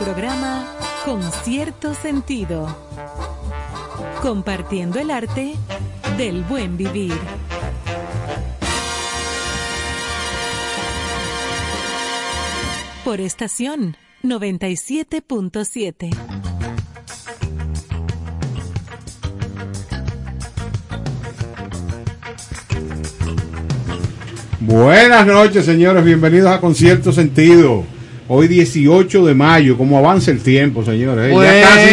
programa Con cierto sentido. Compartiendo el arte del buen vivir. Por estación 97.7. Buenas noches, señores. Bienvenidos a Concierto Sentido. Hoy 18 de mayo. ¿Cómo avanza el tiempo, señores? Ya, casi,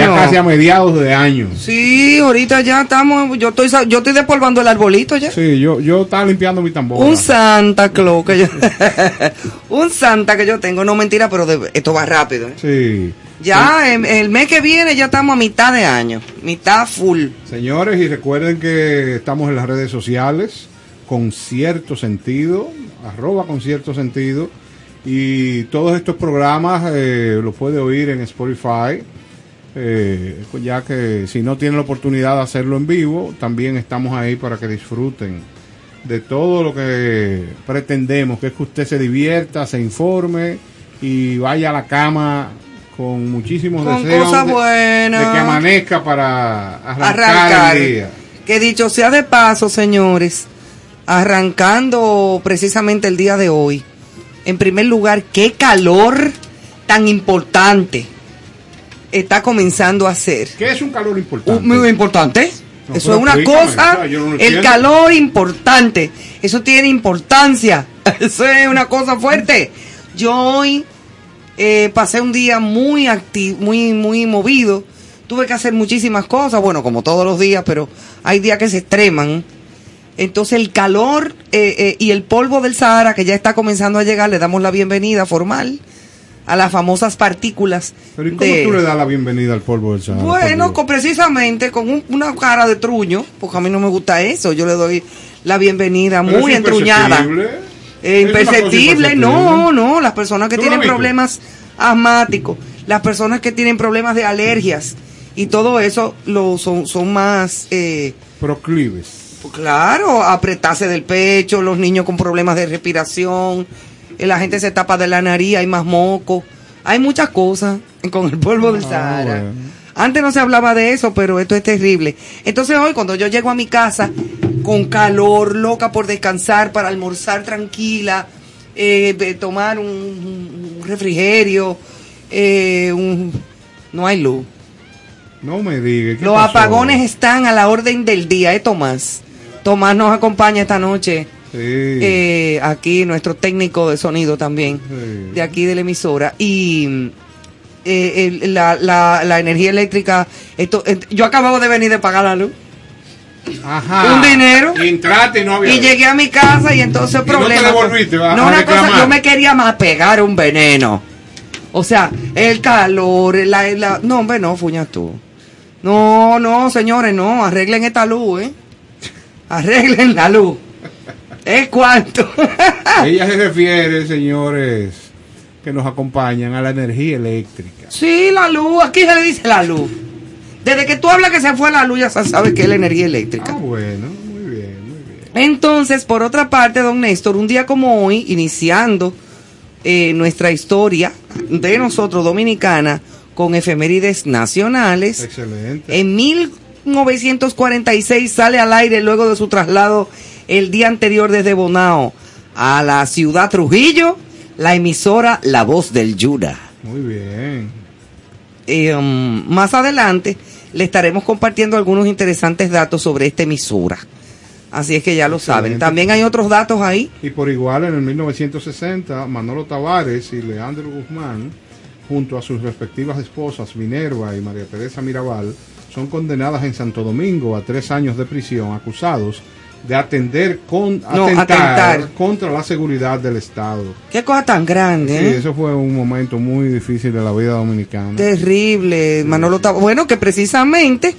ya casi a mediados de año. Sí, ahorita ya estamos, yo estoy, yo estoy despolvando el arbolito ya. Sí, yo, yo estaba limpiando mi tambor. Un Santa Claus que yo, un Santa que yo tengo, no mentira, pero de- esto va rápido. ¿eh? Sí. Ya em- el, mes que viene ya estamos a mitad de año, mitad full. Señores, y recuerden que estamos en las redes sociales con cierto sentido, arroba con cierto sentido, y todos estos programas eh, los puede oír en Spotify, eh, ya que si no tienen la oportunidad de hacerlo en vivo, también estamos ahí para que disfruten de todo lo que pretendemos, que es que usted se divierta, se informe y vaya a la cama con muchísimos Con deseos cosas de- buenas. de que amanezca para arrancar, Arrancar. el día. Que dicho sea de paso, señores, arrancando precisamente el día de hoy. En primer lugar, qué calor tan importante está comenzando a hacer. ¿Qué es un calor importante? Uh, Muy importante. No, Eso es una explícame, cosa, o sea, yo no lo el calor importante. Eso tiene importancia. Eso es una cosa fuerte. Yo hoy eh, pasé un día muy activo, muy, muy movido. Tuve que hacer muchísimas cosas, bueno, como todos los días, pero hay días que se extreman. Entonces el calor eh, eh, y el polvo del Sahara que ya está comenzando a llegar, le damos la bienvenida formal a las famosas partículas. Pero ¿y cómo de- tú le das la bienvenida al polvo del Sahara? bueno, con- precisamente con un- una cara de truño, porque a mí no me gusta eso. Yo le doy la bienvenida Pero muy entruñada. imperceptible. Eh, imperceptible, no, no. Las personas que ¿Tú lo tienen problemas asmáticos, las personas que tienen problemas de alergias y todo eso lo, son, son más, eh, Proclives. Pues claro, apretarse del pecho, los niños con problemas de respiración, eh, la gente se tapa de la nariz, hay más moco, hay muchas cosas con el polvo del Ah, Sahara. bueno. Antes no se hablaba de eso, pero esto es terrible. Entonces hoy cuando yo llego a mi casa con calor, loca por descansar, para almorzar tranquila, eh, tomar un, un refrigerio, eh, un- no hay luz. No me digas. ¿qué Los pasó? apagones están a la orden del día, ¿eh, Tomás? Tomás nos acompaña esta noche. Sí. eh, aquí nuestro técnico de sonido también, Sí. de aquí de la emisora. Y eh, el- la, la, la energía eléctrica, esto, eh, yo acababa de venir de pagar la luz. Ajá. un dinero. Y y no había. Y llegué a mi casa y entonces no te problema. devolviste, a- no, a una cosa, yo me quería más pegar un veneno. O sea, el calor, la, la- no, hombre, no, fuñas tú. No, no, señores, no, arreglen esta luz, ¿eh? Arreglen la luz. ¿Es cuánto? Ella se refiere, señores, que nos acompañan a la energía eléctrica. sí, la luz, aquí se le dice la luz. Desde que tú hablas que se fue la luz, ya se sabe que es la energía eléctrica. Ah, bueno, muy bien, muy bien. Entonces, por otra parte, don Néstor, un día como hoy, iniciando eh, nuestra historia de nosotros dominicana con efemérides nacionales, Excelente. en 1946 sale al aire luego de su traslado el día anterior desde Bonao a la ciudad Trujillo, la emisora La Voz del Yura. Muy bien. Eh, um, más adelante le estaremos compartiendo algunos interesantes datos sobre esta emisora. Así es que ya lo saben. También hay otros datos ahí. Y por igual, en el 1960, Manolo Tavares y Leandro Guzmán, junto a sus respectivas esposas Minerva y María Teresa Mirabal, son condenadas en Santo Domingo a tres años de prisión, acusados de atender con No, atentar, atentar. contra la seguridad del Estado. Qué cosa tan grande, Sí, ¿eh? eso fue un momento muy difícil de la vida dominicana. Terrible, Manolo Bueno, que precisamente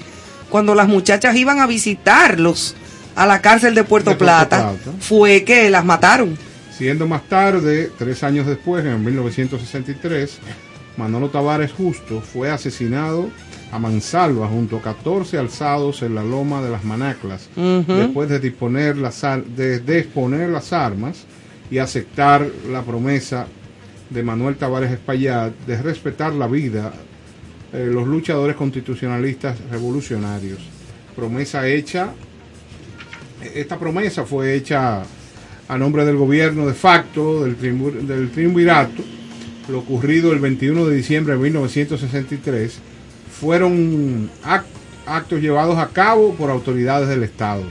cuando las muchachas iban a visitarlos a la cárcel de Puerto, De Puerto Plata, Plata. fue que las mataron. Siendo más tarde, tres años después, en 1963, Manolo Tavares Justo fue asesinado a mansalva junto a 14 alzados en la loma de las Manaclas, después de disponer, las, de las armas y aceptar la promesa de Manuel Tavares Espaillat de respetar la vida eh, los luchadores constitucionalistas revolucionarios. Promesa hecha, esta promesa fue hecha a nombre del gobierno de facto del triunvirato, lo ocurrido el 21 de diciembre de 1963, fueron ac- actos llevados a cabo por autoridades del Estado,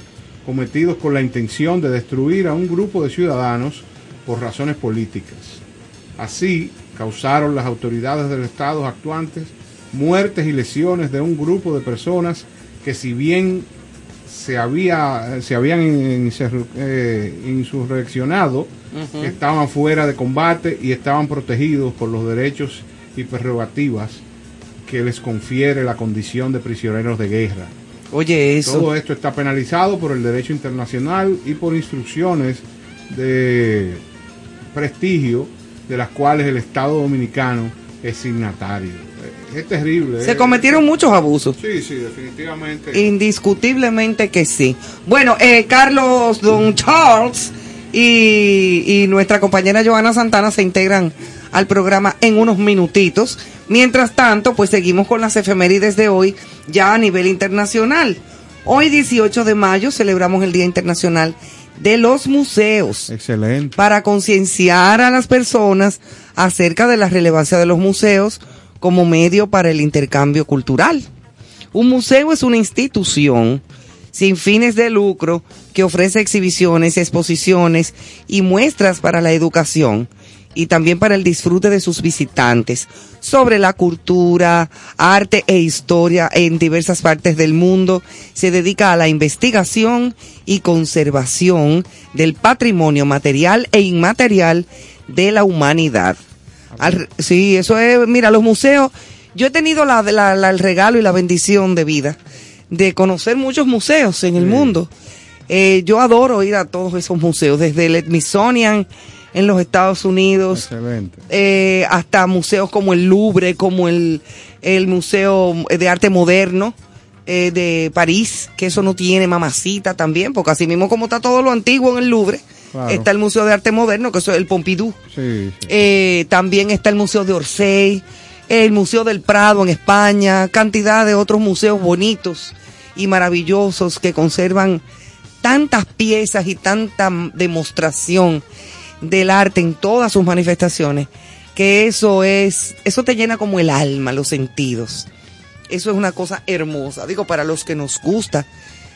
cometidos con la intención de destruir a un grupo de ciudadanos por razones políticas. Así, causaron las autoridades del Estado actuantes muertes y lesiones de un grupo de personas que si bien se, había, se habían insurre- estaban fuera de combate y estaban protegidos por los derechos y prerrogativas que les confiere la condición de prisioneros de guerra. Oye, eso. Todo esto está penalizado por el derecho internacional y por instrucciones de prestigio de las cuales el Estado dominicano es signatario. Es terrible. Se eh. cometieron muchos abusos. Sí, sí, definitivamente. Indiscutiblemente que sí. Bueno, eh, Carlos, Don Charles y, y nuestra compañera Joana Santana se integran al programa en unos minutitos. Mientras tanto, pues seguimos con las efemérides de hoy ya a nivel internacional. Hoy 18 de mayo celebramos el Día Internacional de los Museos Excelente. para concienciar a las personas acerca de la relevancia de los museos como medio para el intercambio cultural. Un museo es una institución sin fines de lucro que ofrece exhibiciones, exposiciones y muestras para la educación y también para el disfrute de sus visitantes sobre la cultura, arte e historia en diversas partes del mundo. Se dedica a la investigación y conservación del patrimonio material e inmaterial de la humanidad. Al- sí, eso es, mira, los museos, yo he tenido la, el regalo y la bendición de vida de conocer muchos museos en el Sí. mundo. Eh, yo adoro ir a todos esos museos, desde el Smithsonian en los Estados Unidos, Excelente. eh, hasta museos como el Louvre, como el, el Museo de Arte Moderno eh, de París, que eso no tiene mamacita también, porque así mismo como está todo lo antiguo en el Louvre, Claro. está el Museo de Arte Moderno, que eso es el Pompidou. Sí, sí. Eh, también está el Museo de Orsay, el Museo del Prado en España, cantidad de otros museos bonitos y maravillosos que conservan tantas piezas y tanta demostración del arte en todas sus manifestaciones, que eso es, eso te llena como el alma, los sentidos. Eso es una cosa hermosa, digo, para los que nos gusta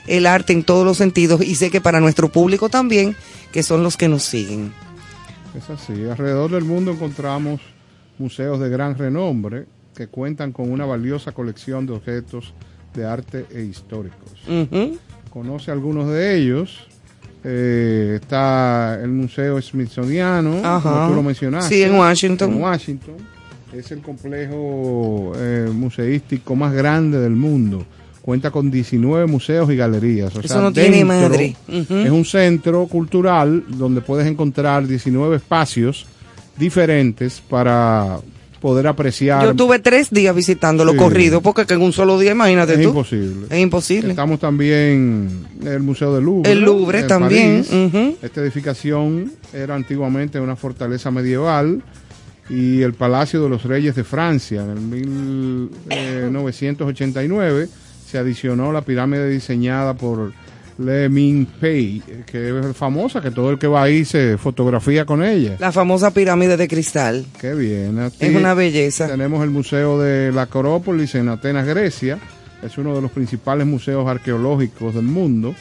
el arte en todos los sentidos y sé que para nuestro público también, que son los que nos siguen. Es así. Alrededor del mundo encontramos museos de gran renombre que cuentan con una valiosa colección de objetos de arte e históricos. Conoce algunos de ellos. Eh, está el Museo Smithsoniano, como tú lo mencionaste. Sí, en Washington. En Washington. Es el complejo eh, museístico más grande del mundo. Cuenta con 19 museos y galerías. O Eso sea, no tiene. Ujú. Es un centro cultural donde puedes encontrar 19 espacios diferentes para poder apreciar. Yo tuve tres días visitándolo Sí. corrido, porque que en un solo día, imagínate es tú. imposible. Es imposible. Estamos también en el Museo del Louvre. El Louvre también. Esta edificación era antiguamente una fortaleza medieval y el Palacio de los Reyes de Francia. En el 1989 se adicionó la pirámide diseñada por Le Ming Pei, que es famosa, que todo el que va ahí se fotografía con ella. La famosa pirámide de cristal. Qué bien. Aquí Es una belleza. Tenemos el Museo de la Acrópolis en Atenas, Grecia. Es uno de los principales museos arqueológicos del mundo.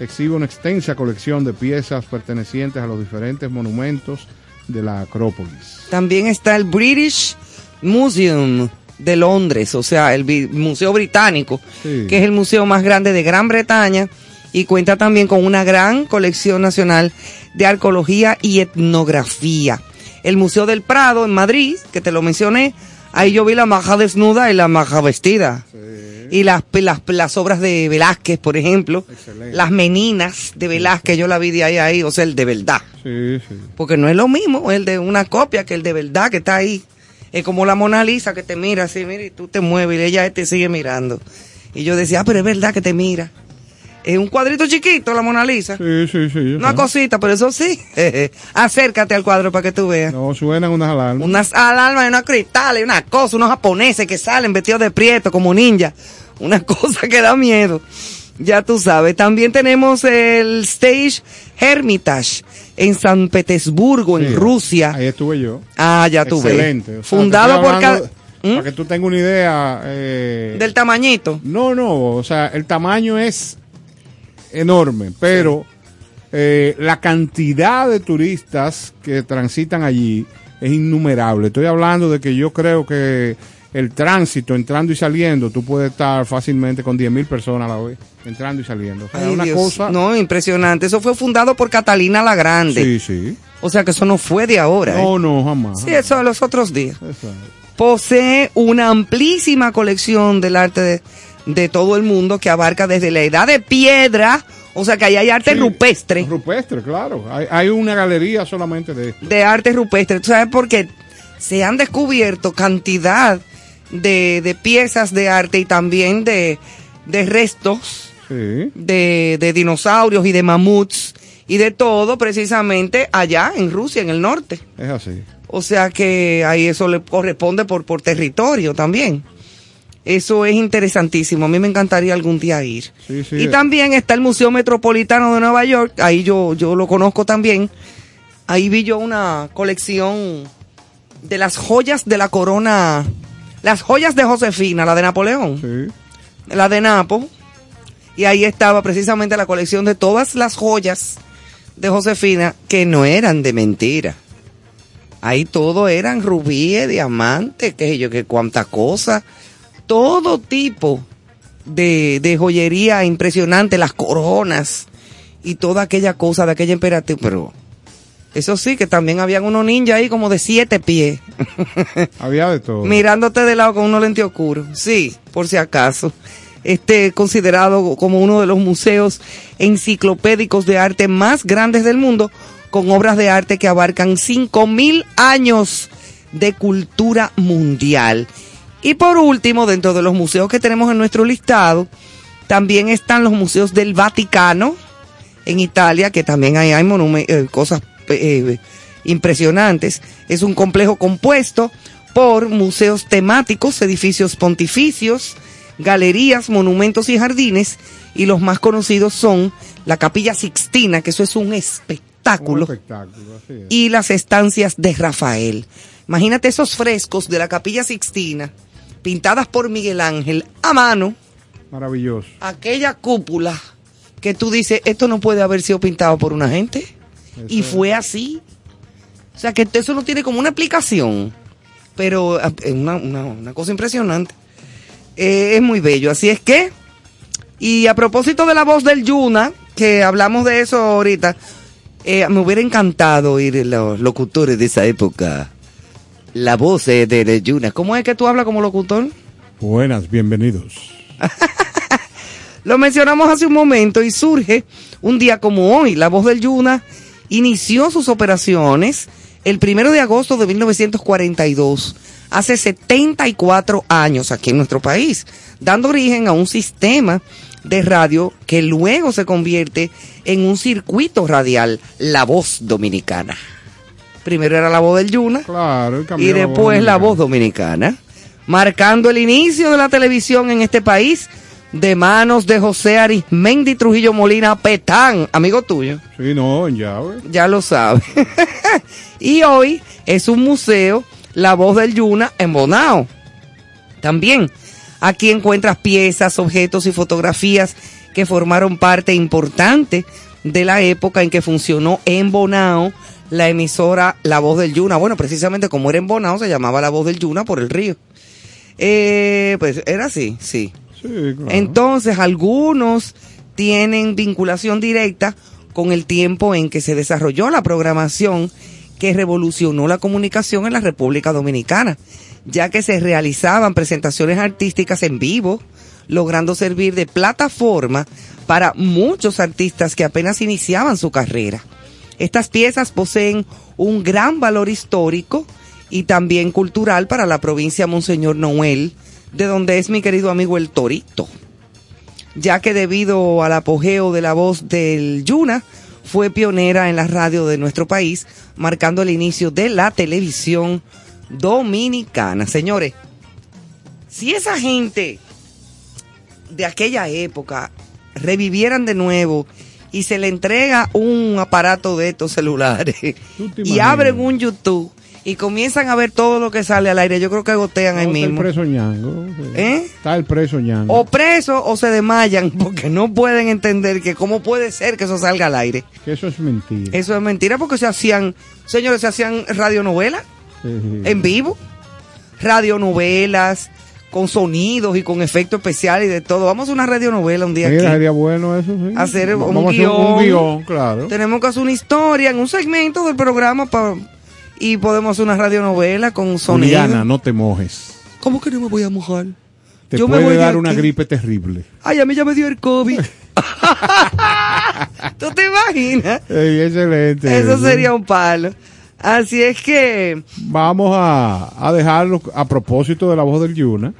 Exhibe una extensa colección de piezas pertenecientes a los diferentes monumentos de la Acrópolis. También está el British Museum de Londres, o sea, el Museo Británico, Sí. que es el museo más grande de Gran Bretaña y cuenta también con una gran colección nacional de arqueología y etnografía. El Museo del Prado en Madrid, que te lo mencioné, ahí yo vi la maja desnuda y la maja vestida. Y las, las, las obras de Velázquez, por ejemplo, Excelente. las meninas de Velázquez, yo la vi de ahí a ahí, o sea, el de verdad. Sí, sí. Porque no es lo mismo el de una copia que el de verdad que está ahí. Es como la Mona Lisa que te mira así, mira, y tú te mueves y ella te sigue mirando. Y yo decía, ah, pero es verdad que te mira. Es un cuadrito chiquito la Mona Lisa. Sí, sí, sí. Una sé. cosita, pero eso sí. Acércate al cuadro para que tú veas. No, suenan unas alarmas. Unas alarmas y unos cristales una cosa, unos japoneses que salen vestidos de prieto como ninja. Una cosa que da miedo. Ya tú sabes. También tenemos el Stage Hermitage en San Petersburgo, en Rusia. Ahí estuve yo. Ah, ya tú ves. Excelente. O sea, Fundado por hablando- cada... ¿Mm? Para que tú tengas una idea. eh, Del tamañito. No, no, o sea, el tamaño es enorme, pero eh, la cantidad de turistas que transitan allí es innumerable. Estoy hablando de que yo creo que el tránsito entrando y saliendo, tú puedes estar fácilmente con 10.000 personas a la vez, entrando y saliendo. O sea, Ay, una Dios. cosa... No, impresionante. Eso fue fundado por Catalina la Grande. Sí, sí. O sea que eso no fue de ahora. ¿eh? No, no, jamás. Sí, eso de los otros días. Exacto. Posee una amplísima colección del arte de, de todo el mundo que abarca desde la edad de piedra, o sea que ahí hay arte Sí, rupestre, Rupestre, claro. Hay, hay una galería solamente de esto. de arte rupestre. ¿Tú sabes por qué? Se han descubierto cantidad de, de piezas de arte y también de, de restos Sí. de, de dinosaurios y de mamuts y de todo precisamente allá en Rusia, en el norte. Es así. O sea que ahí eso le corresponde por, por territorio también. Eso es interesantísimo. A mí me encantaría algún día ir. Sí, sí. Y también está el Museo Metropolitano de Nueva York. Ahí yo, yo lo conozco también. Ahí vi yo una colección de las joyas de la corona. Las joyas de Josefina, la de Napoleón, Sí. la de Napo. Y ahí estaba precisamente la colección de todas las joyas de Josefina que no eran de mentira. Ahí todo eran rubíes, diamantes, qué sé yo, que cuánta cosa. Todo tipo de, de joyería impresionante, las coronas y toda aquella cosa de aquella emperatriz. Pero eso sí, que también habían unos ninjas ahí como de siete pies, Había de todo. mirándote de lado con unos lentes oscuros. Sí, por si acaso. Este considerado como uno de los museos enciclopédicos de arte más grandes del mundo, con obras de arte que abarcan 5.000 años de cultura mundial. Y por último, dentro de los museos que tenemos en nuestro listado, también están los museos del Vaticano en Italia, que también hay monumen- eh, cosas eh, impresionantes. Es un complejo compuesto por museos temáticos, edificios pontificios, galerías, monumentos y jardines. Y los más conocidos son la Capilla Sixtina, que eso es un Un espectáculo espectáculo, así es. y las estancias de Rafael. Imagínate esos frescos de la Capilla Sixtina, pintadas por Miguel Ángel a mano, Maravilloso. aquella cúpula que tú dices, esto no puede haber sido pintado por una gente. Y Eso fue así. O sea que eso no tiene como una explicación, pero ah, es una, una- una cosa impresionante. Eh, es muy bello, así es que, y a propósito de la voz del Yuna, que hablamos de eso ahorita, eh, me hubiera encantado oír los locutores de esa época. La voz de, de Yuna. ¿Cómo es que tú hablas como locutor? Buenas, bienvenidos. Lo mencionamos hace un momento y surge un día como hoy. La voz del Yuna inició sus operaciones el primero de agosto de 1942, hace 74 años aquí en nuestro país, dando origen a un sistema de radio que luego se convierte en un circuito radial, La Voz Dominicana. Primero era la voz del Yuna Claro, y después la voz dominicana, marcando el inicio de la televisión en este país de manos de José Arismendi Trujillo Molina Petán, amigo tuyo, Sí, no, llave. ya lo sabe. y hoy es un museo, La Voz del Yuna, en Bonao. También aquí encuentras piezas, objetos y fotografías que formaron parte importante de la época en que funcionó en Bonao la emisora La Voz del Yuna. Bueno, precisamente como era en Bonao, se llamaba La Voz del Yuna por el río. Eh, pues era así, sí. Sí, claro. Entonces, algunos tienen vinculación directa con el tiempo en que se desarrolló la programación que revolucionó la comunicación en la República Dominicana, ya que se realizaban presentaciones artísticas en vivo, logrando servir de plataforma para muchos artistas que apenas iniciaban su carrera. Estas piezas poseen un gran valor histórico y también cultural para la provincia Monseñor Noel, de donde es mi querido amigo el Torito, ya que debido al apogeo de la voz del Yuna, fue pionera en la radio de nuestro país, marcando el inicio de la televisión dominicana. Señores, si esa gente de aquella época revivieran de nuevo y se le entrega un aparato de estos celulares ¿Tú te y abren un YouTube y comienzan a ver todo lo que sale al aire, yo creo que gotean ahí No, está el mismo. preso ñango. ¿Eh? Está el preso ñango. O presos o se desmayan porque no pueden entender que cómo puede ser que eso salga al aire. Que eso es mentira. Eso es mentira porque se hacían, señores, se hacían radionovelas Sí, sí. en vivo, radionovelas con sonidos y con efectos especiales y de todo. Vamos a una radionovela un día Mira, aquí. sería bueno eso, sí. Hacer un Vamos a hacer un guion. guion, claro. Tenemos que hacer una historia en un segmento del programa pa- y podemos hacer una radionovela con sonido. Juliana, no te mojes. ¿Cómo que no me voy a mojar? Te Yo me puede voy dar una aquí. gripe terrible. Ay, a mí ya me dio el COVID. ¿Tú te imaginas? Ey, excelente. Eso sería un palo. Así es que Vamos a, a dejarlo a propósito de la voz del Yuna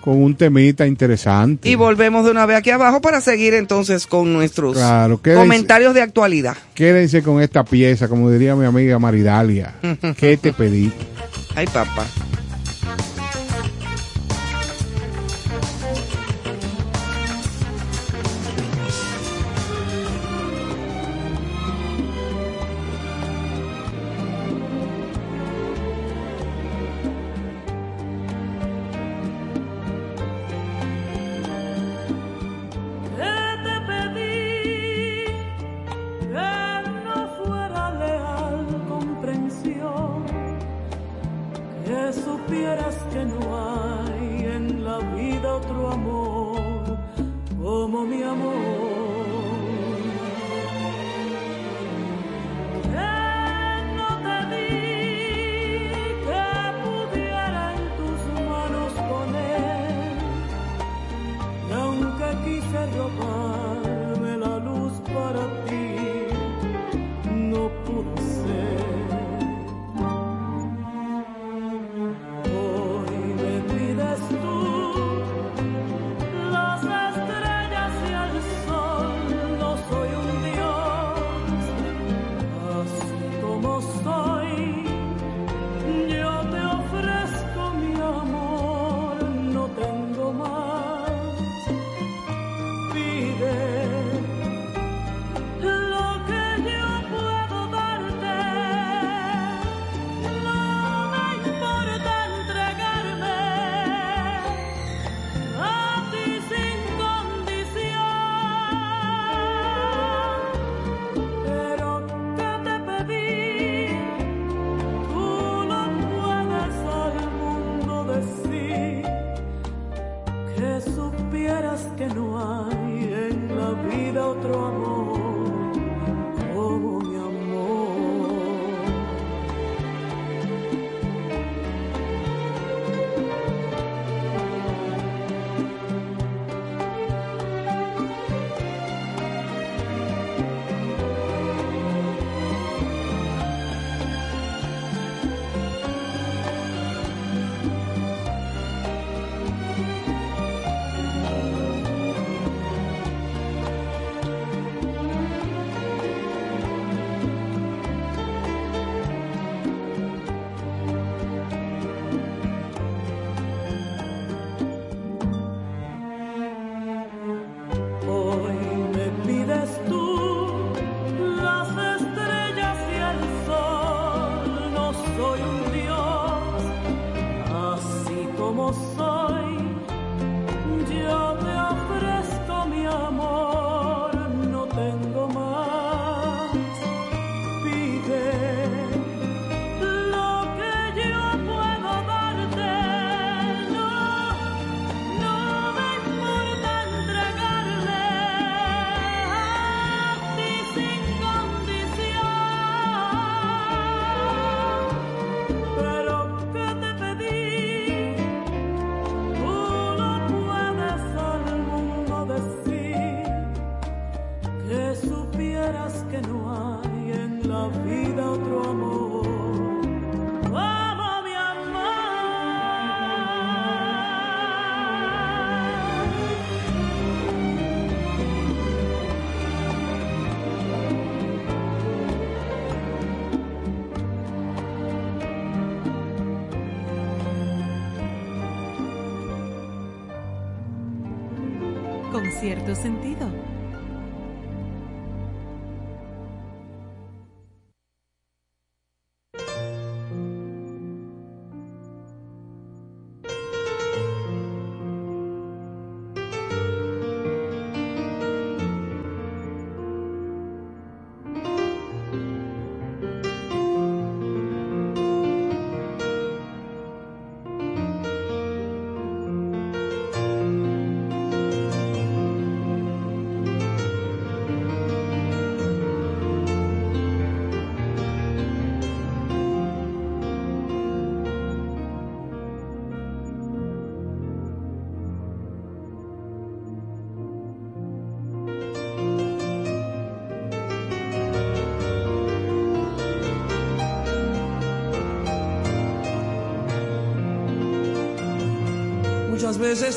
con un temita interesante. y volvemos de una vez aquí abajo para seguir entonces con nuestros Claro, quédense. comentarios de actualidad. Quédense con esta pieza, como diría mi amiga Maridalia. ¿Qué te pedí? Ay, papá. Cierto sentido.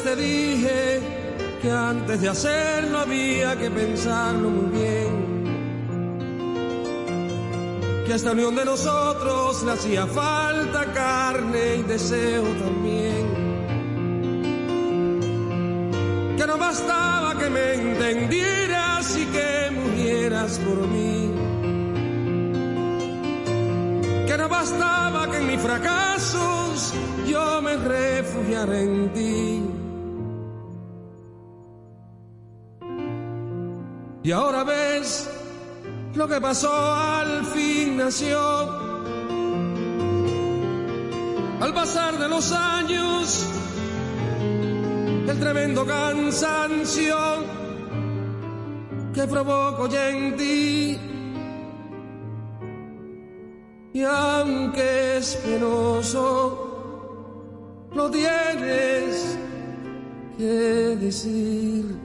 Te dije que antes de hacerlo había que pensarlo muy bien. Que a esta unión de nosotros le hacía falta carne y deseo también. Que no bastaba que me entendieras y que murieras por mí. Que no bastaba que en mis fracasos yo me refugiara en ti. Lo que pasó al fin nació. Al pasar de los años, el tremendo cansancio que provoco ya en ti. Y aunque es penoso, lo tienes que decir.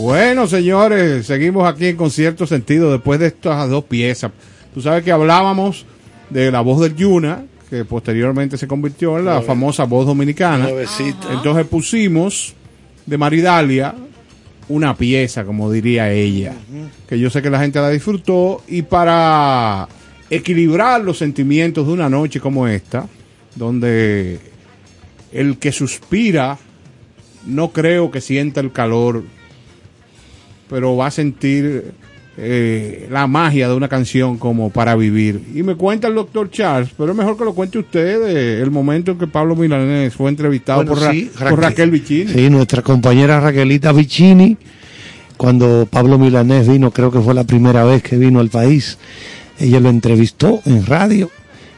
Bueno, señores, seguimos aquí con cierto sentido después de estas dos piezas. Tú sabes que hablábamos de la voz del Yuna, que posteriormente se convirtió en la Nueve. famosa voz dominicana. Nuevecita. Entonces pusimos de Maridalia una pieza, como diría ella, que yo sé que la gente la disfrutó y para equilibrar los sentimientos de una noche como esta, donde el que suspira no creo que sienta el calor, pero va a sentir eh, la magia de una canción como Para Vivir. Y me cuenta el doctor Charles, pero es mejor que lo cuente usted de el momento en que Pablo Milanés fue entrevistado Bueno, por, Ra- sí, por Raquel Vicini. Sí, nuestra compañera Raquelita Vicini, cuando Pablo Milanés vino, creo que fue la primera vez que vino al país, ella lo entrevistó en radio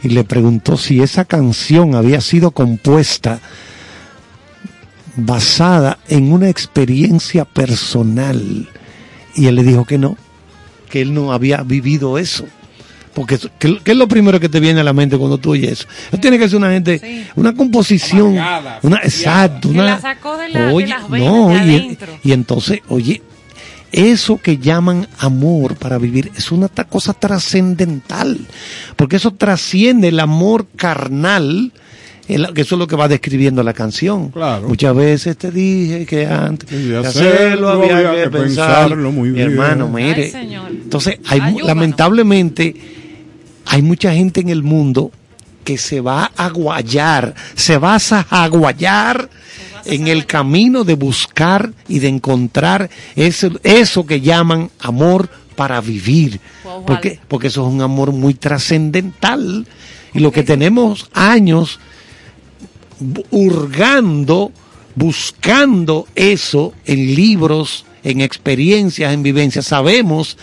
y le preguntó si esa canción había sido compuesta basada en una experiencia personal. Y él le dijo que no, que él no había vivido eso. Porque ¿qué, es lo primero que te viene a la mente cuando tú oyes eso? Eso tiene que ser una gente, Sí. una composición, Amargada, una exacto, una la sacó de la- de oye, las venas, no, de y, y entonces, oye, eso que llaman amor para vivir es una cosa trascendental, porque eso trasciende el amor carnal, que eso es lo que va describiendo la canción. Claro. Muchas veces te dije que antes Y de hacerlo había, había que que pensarlo. pensarlo muy Mi bien. hermano, Ay, mire. señor. Entonces, hay, Ayúdanos. lamentablemente, hay mucha gente en el mundo que se va a guayar, se va a aguayar en el camino de buscar y de encontrar eso, eso que llaman amor para vivir. Wow, Porque, porque eso es un amor muy trascendental. Y lo que tenemos años hurgando, buscando eso en libros, en experiencias, en vivencias, sabemos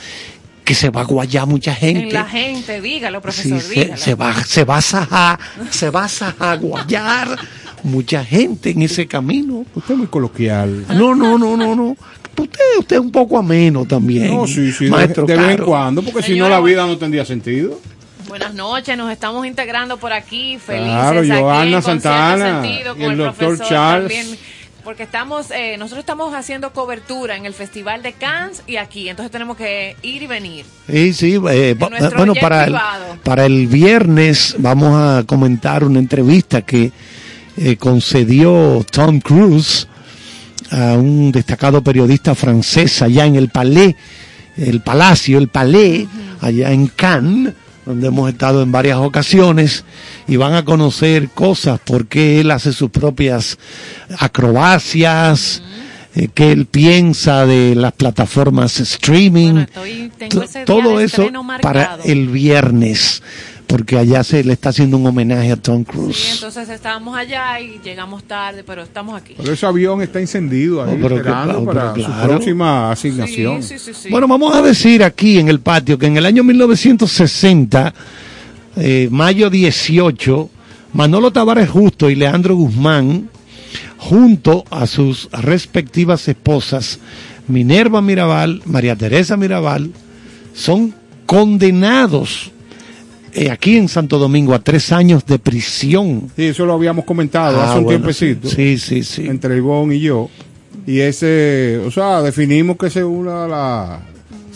que se va a guayar mucha gente. En la gente, dígalo, profesor, se, dígalo. se va, se va a sajar, se va a sajaguayar mucha gente en ese camino. Usted es muy coloquial. No, no, no, no, no. Usted, usted es un poco ameno también. No, sí, sí, de, maestro de vez en cuando, porque si no la vida no tendría sentido. Buenas noches, nos estamos integrando por aquí, felices Claro, aquí Concierto Santana Sentido, y con el doctor profesor Charles. también, porque estamos, eh, nosotros estamos haciendo cobertura en el Festival de Cannes y aquí, entonces tenemos que ir y venir. Sí, sí. eh, nuestro bueno, el, para el viernes vamos a comentar una entrevista que eh, concedió Tom Cruise a un destacado periodista francés allá en el Palais, el Palacio, el Palais, allá en Cannes, donde hemos estado en varias ocasiones y van a conocer cosas porque él hace sus propias acrobacias, eh, que él piensa de las plataformas streaming, Bueno, estoy- todo eso para el viernes, porque allá se le está haciendo un homenaje a Tom Cruise. Sí, entonces estábamos allá y llegamos tarde, pero estamos aquí. Pero ese avión está encendido ahí, Oh, pero que- esperando pero para su próxima asignación. Sí, sí, sí, sí. Bueno, vamos a decir aquí en el patio que en el año 1960, eh, mayo 18, Manolo Tavares Justo y Leandro Guzmán, junto a sus respectivas esposas, Minerva Mirabal, María Teresa Mirabal, son condenados eh, aquí en Santo Domingo a tres años de prisión. Sí, eso lo habíamos comentado Ah, hace un bueno, tiempecito. Sí, sí, sí. Entre Ivonne y yo. Y ese, o sea, definimos que es una de las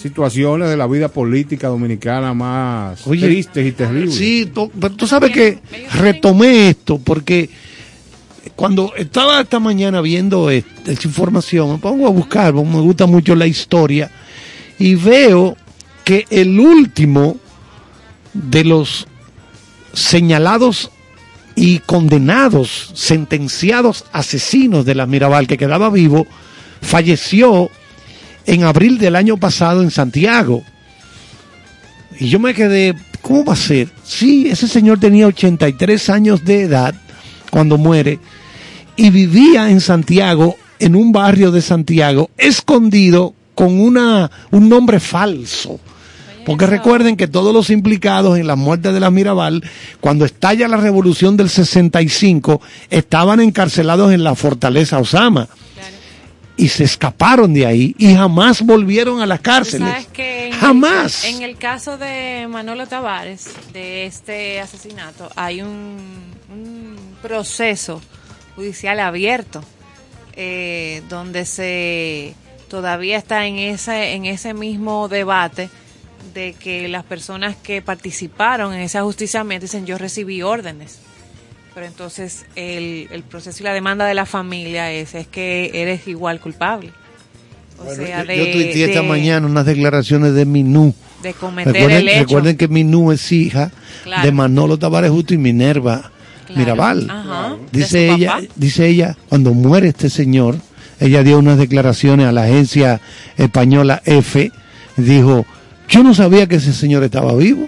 situaciones de la vida política dominicana más Oye, tristes y terribles. Sí, pero tú sabes que retomé esto porque cuando estaba esta mañana viendo est- esta información, me pongo a buscar, me gusta mucho la historia, y veo que el último de los señalados y condenados, sentenciados asesinos de la Mirabal que quedaba vivo, falleció en abril del año pasado en Santiago. Y yo me quedé, ¿cómo va a ser? Sí, ese señor tenía 83 años de edad cuando muere y vivía en Santiago, en un barrio de Santiago, escondido con una, un nombre falso. Porque recuerden que todos los implicados en la muerte de la Mirabal, cuando estalla la revolución del 65, estaban encarcelados en la fortaleza Osama. Y se escaparon de ahí y jamás volvieron a las cárceles. sabes que en Jamás. El, en el caso de Manolo Tavares, de este asesinato, hay un, un proceso judicial abierto eh, donde se todavía está en ese en ese mismo debate de que las personas que participaron en ese ajusticiamiento dicen yo recibí órdenes pero entonces el, el proceso y la demanda de la familia es es que eres igual culpable o Bueno, sea yo, de, yo tuiteé esta mañana unas declaraciones de Minú. de cometer Recuerden, el hecho recuerden que Minú es hija Claro. de Manolo Tavares Justo y Minerva Claro. Mirabal. Ajá. Dice ella, papá. dice ella, cuando muere este señor, ella dio unas declaraciones a la agencia española F, Dijo, yo no sabía que ese señor estaba vivo.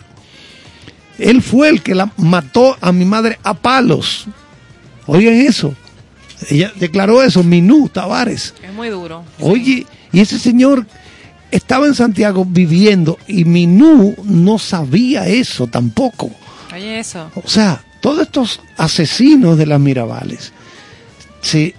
Él fue el que la mató a mi madre a palos. Oigan eso. Ella declaró eso, Minú Tavares. Es muy duro. Oye, y ese señor estaba en Santiago viviendo y Minú no sabía eso tampoco. Oye, eso. O sea, todos estos asesinos de las Mirabales se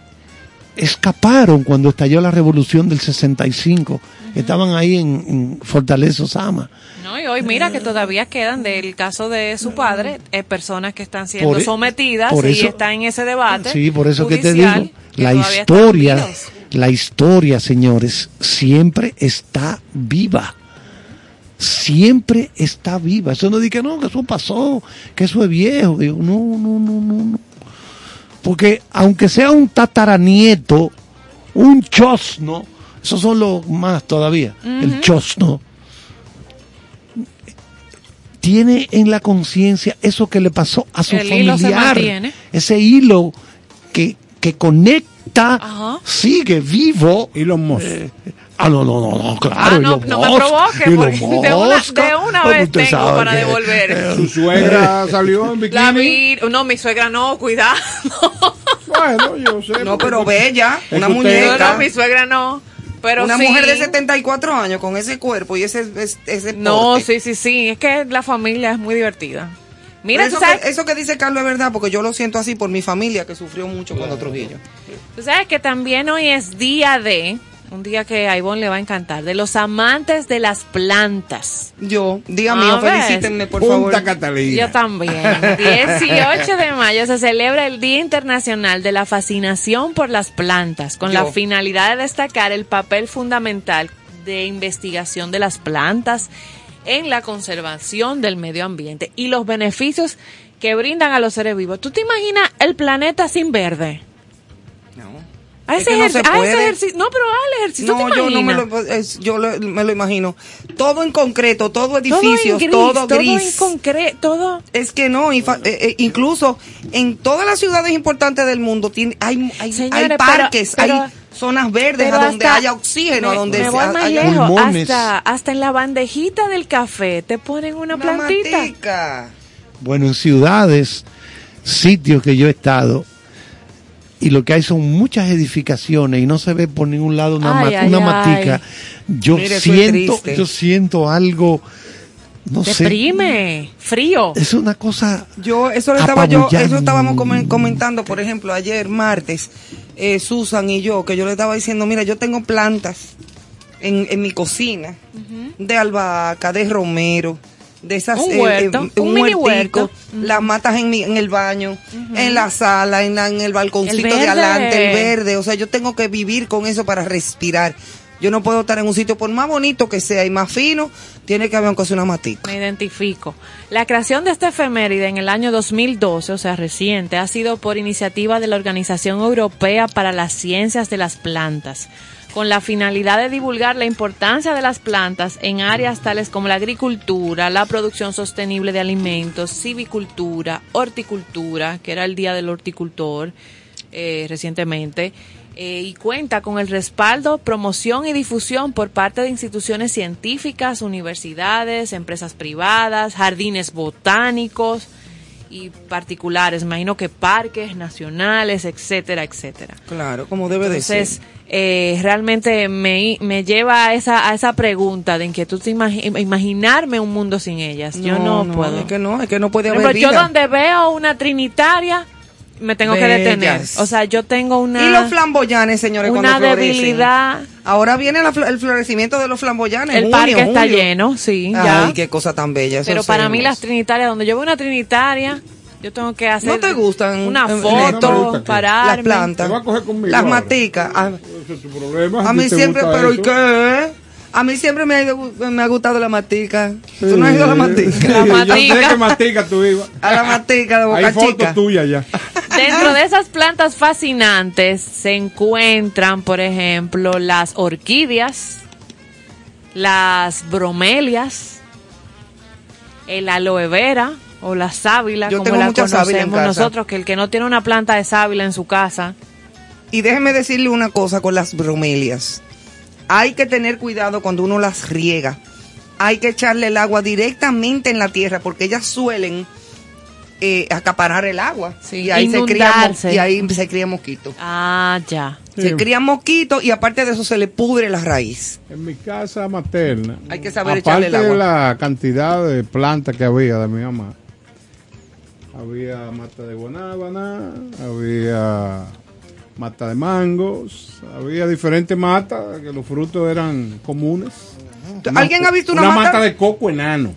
escaparon cuando estalló la revolución del 65. Estaban ahí en, en Fortaleza Osama. No, y hoy mira que todavía quedan del caso de su padre eh, personas que están siendo Por e- sometidas por y están en ese debate. Sí, por eso que te digo, que la historia, la historia, señores, siempre está viva. Siempre está viva. Eso no dice que no, que eso pasó, que eso es viejo. Digo, no, no, no, no, no. Porque aunque sea un tataranieto, un chosno, esos son los más todavía, el chosno, tiene en la conciencia eso que le pasó a su El hilo se familiar. Ese hilo que, que conecta, Ajá. sigue vivo. Elon Musk. Ah, no, no, no, no, claro. Ah, no, no me provoque, de una, de una vez tengo para que- devolver. Su suegra salió en La bikini. vi, no, mi suegra no, cuidado. Bueno, yo sé. No, pero bella, una No, muñeca. no, mi suegra no. Pero una sí. mujer de 74 años con ese cuerpo y ese, ese, ese No, porte. sí, sí, sí. Es que la familia es muy divertida. Mira, eso, sabes, que, eso que dice Carlos es verdad, porque yo lo siento así por mi familia que sufrió mucho cuando Trujillo. tú sabes que también hoy es día de, un día que a Ivonne le va a encantar, de los amantes de las plantas. Yo, día A mío, ver. felicítenme por Punta favor. Catalina. Yo también. 18 de mayo se celebra el Día Internacional de la Fascinación por las Plantas, con la finalidad de destacar el papel fundamental de investigación de las plantas en la conservación del medio ambiente y los beneficios que brindan a los seres vivos. ¿Tú te imaginas el planeta sin verde? A Es ese, que no ejerci- se a ese puede. ejercicio, no, pero al ejercicio, No, ¿tú te yo no me lo, es- yo lo- me lo imagino. Todo en concreto, todo Todo edificios, gris, todo todo gris. en concreto, todo Es que no, y fa- eh, eh, incluso en todas las ciudades importantes del mundo tiene, hay, hay, Señores, hay parques, pero- hay zonas verdes a donde hasta- haya oxígeno, me, a donde me se- voy más haya lejos, pulmones. hasta, hasta en la bandejita del café te ponen una, una plantita. matica. Bueno, en ciudades, sitios que yo he estado, y lo que hay son muchas edificaciones y no se ve por ningún lado una, Ay, ma- ay, una ay. matica. Yo Mire, siento, yo siento algo, no sé, Deprime, frío. es una cosa Yo, eso estaba yo, eso estábamos comen- comentando, por ejemplo, ayer martes, eh, Susan y yo, que yo le estaba diciendo, mira, yo tengo plantas en, en mi cocina, de albahaca, de romero, de esas, Un eh, huerto, eh, un mini huertico, huerto. las matas en, mi, en el baño, en la sala, en, la- en el balconcito El de adelante, el verde, o sea, yo tengo que vivir con eso para respirar. Yo no puedo estar en un sitio, por más bonito que sea y más fino, tiene que haber aunque sea una matica. Me identifico. La creación de esta efeméride en el año 2012, o sea, reciente, ha sido por iniciativa de la Organización Europea para las Ciencias de las Plantas, con la finalidad de divulgar la importancia de las plantas en áreas tales como la agricultura, la producción sostenible de alimentos, civicultura, horticultura, que era el Día del Horticultor eh, recientemente, eh, y cuenta con el respaldo, promoción y difusión por parte de instituciones científicas, universidades, empresas privadas, jardines botánicos y particulares, imagino que parques nacionales, etcétera, etcétera. Claro, como debe de ser. Entonces, eh, realmente me, me lleva a esa, a esa pregunta de inquietud, de imagi- imaginarme un mundo sin ellas. Yo no, puedo. Es que no, es que no puede Por haber ejemplo, yo vida. donde veo una trinitaria, me tengo que detener. Bellas. O sea, yo tengo una, y los flamboyanes, señores, una cuando florecen. debilidad. Ahora viene la el florecimiento de los flamboyanes. El junio, parque está julio. lleno, sí, Ay, ya. qué cosa tan bella. Pero para mí las trinitarias, donde yo veo una trinitaria, yo tengo que hacer ¿No te gustan, una eh, no gusta foto, pararme. Las plantas. A coger conmigo Las maticas. A, Ese es tu problema. a mí siempre, pero ¿y eso. qué? A mí siempre me ha, ido- me ha gustado la matica. ¿Tú no has ido a la matica? La Yo matica. sé que matica tú ibas. A la matica de Boca Hay fotos tuyas ya. Dentro de esas plantas fascinantes se encuentran, por ejemplo, las orquídeas, las bromelias, el aloe vera o la sábila, Yo como tengo la mucha conocemos nosotros, que el que no tiene una planta de sábila en su casa, Y déjeme decirle una cosa con las bromelias. hay que tener cuidado cuando uno las riega. Hay que echarle el agua directamente en la tierra porque ellas suelen eh, acaparar el agua. Sí, y, ahí se cría, y ahí se cría mosquito. Ah, ya. Se crían mosquitos y aparte de eso se le pudre la raíz. En mi casa materna, Hay que saber aparte echarle el agua. de la cantidad de plantas que había de mi mamá, había mata de guanábana, había mata de mangos, había diferentes matas, que los frutos eran comunes. ¿Alguien ha visto una, mata? de coco enano?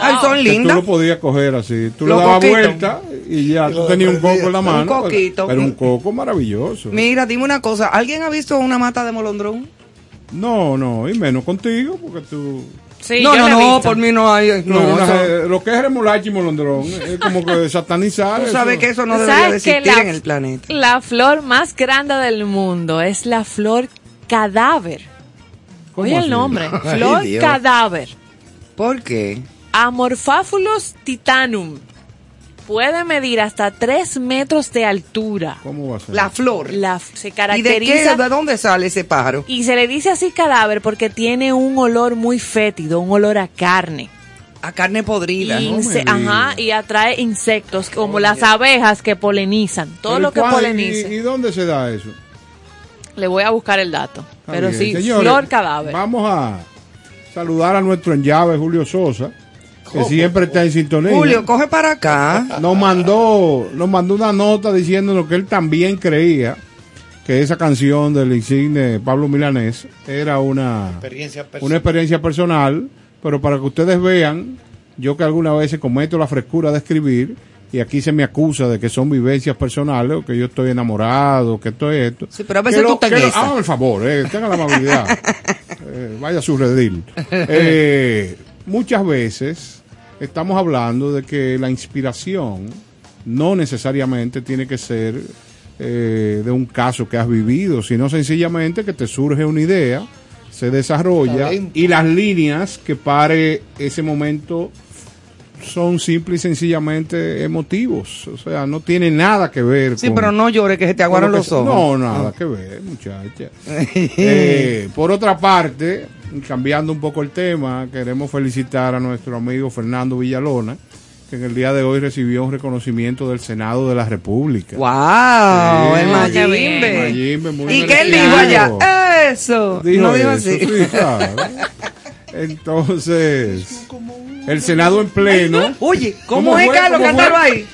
Ay, son Que tú lindas. lo podías coger así. Tú le dabas vuelta y ya tú tenías un coco en la Un mano. pero- coquito. Pero un coco maravilloso. Mira, dime una cosa. ¿Alguien ha visto una mata de molondrón? No, no, y menos contigo, porque tú... Sí, no, no, no, por mí no hay. No, No, eso- lo que es remolacha y molondrón es como que satanizar. tú sabes que eso no ¿Sabes debería de existir la- en el planeta. La flor más grande del mundo es la flor cadáver. ¿Cómo Oye así? el nombre. Flor cadáver. ¿Por qué? Amorphaphulus titanum. Puede medir hasta 3 metros de altura. ¿Cómo va a ser? La flor. La, se ¿Y de qué? caracteriza ¿De dónde sale ese pájaro? y se le dice así cadáver porque tiene un olor muy fétido, un olor a carne. A carne podrida. Y no ajá, y atrae insectos como las abejas que polinizan. Todo lo que ¿cuál- poliniza. ¿Y, y dónde se da eso? Le voy a buscar el dato. Está Pero bien. sí, Señores, flor cadáver. Vamos a saludar a nuestro en llave, Julio Sosa, que siempre está en sintonía. Julio, coge para acá. nos mandó, nos mandó una nota diciéndonos que él también creía que esa canción del insigne Pablo Milanés era una, Experiencia una personal. experiencia personal, pero para que ustedes vean, yo que algunas veces cometo la frescura de escribir y aquí se me acusa de que son vivencias personales o que yo estoy enamorado, que esto es esto. Sí, pero a veces Que tú te que lo- guisas. Hágame el favor, eh, tenga la amabilidad. Eh, vaya a su redil. Eh, muchas veces estamos hablando de que la inspiración no necesariamente tiene que ser eh, de un caso que has vivido, sino sencillamente que te surge una idea, se desarrolla Talento. y las líneas que pare ese momento son simple y sencillamente emotivos, o sea, no tiene nada que ver Sí, con pero no llores que se te aguaron los ojos. No, nada que ver, muchacha. Eh, por otra parte, cambiando un poco el tema, queremos felicitar a nuestro amigo Fernando Villalona, que en el día de hoy recibió un reconocimiento del Senado de la República. ¡Wow! Sí. el. Mayimbe. Mayimbe, muy ¿Y qué él dijo allá? Eso. Dijo no dijo eso, así. sí, claro. Entonces, el Senado en pleno. Oye, ¿cómo, ¿Cómo es, fue? Carlos? ¿Cómo Cántalo ahí.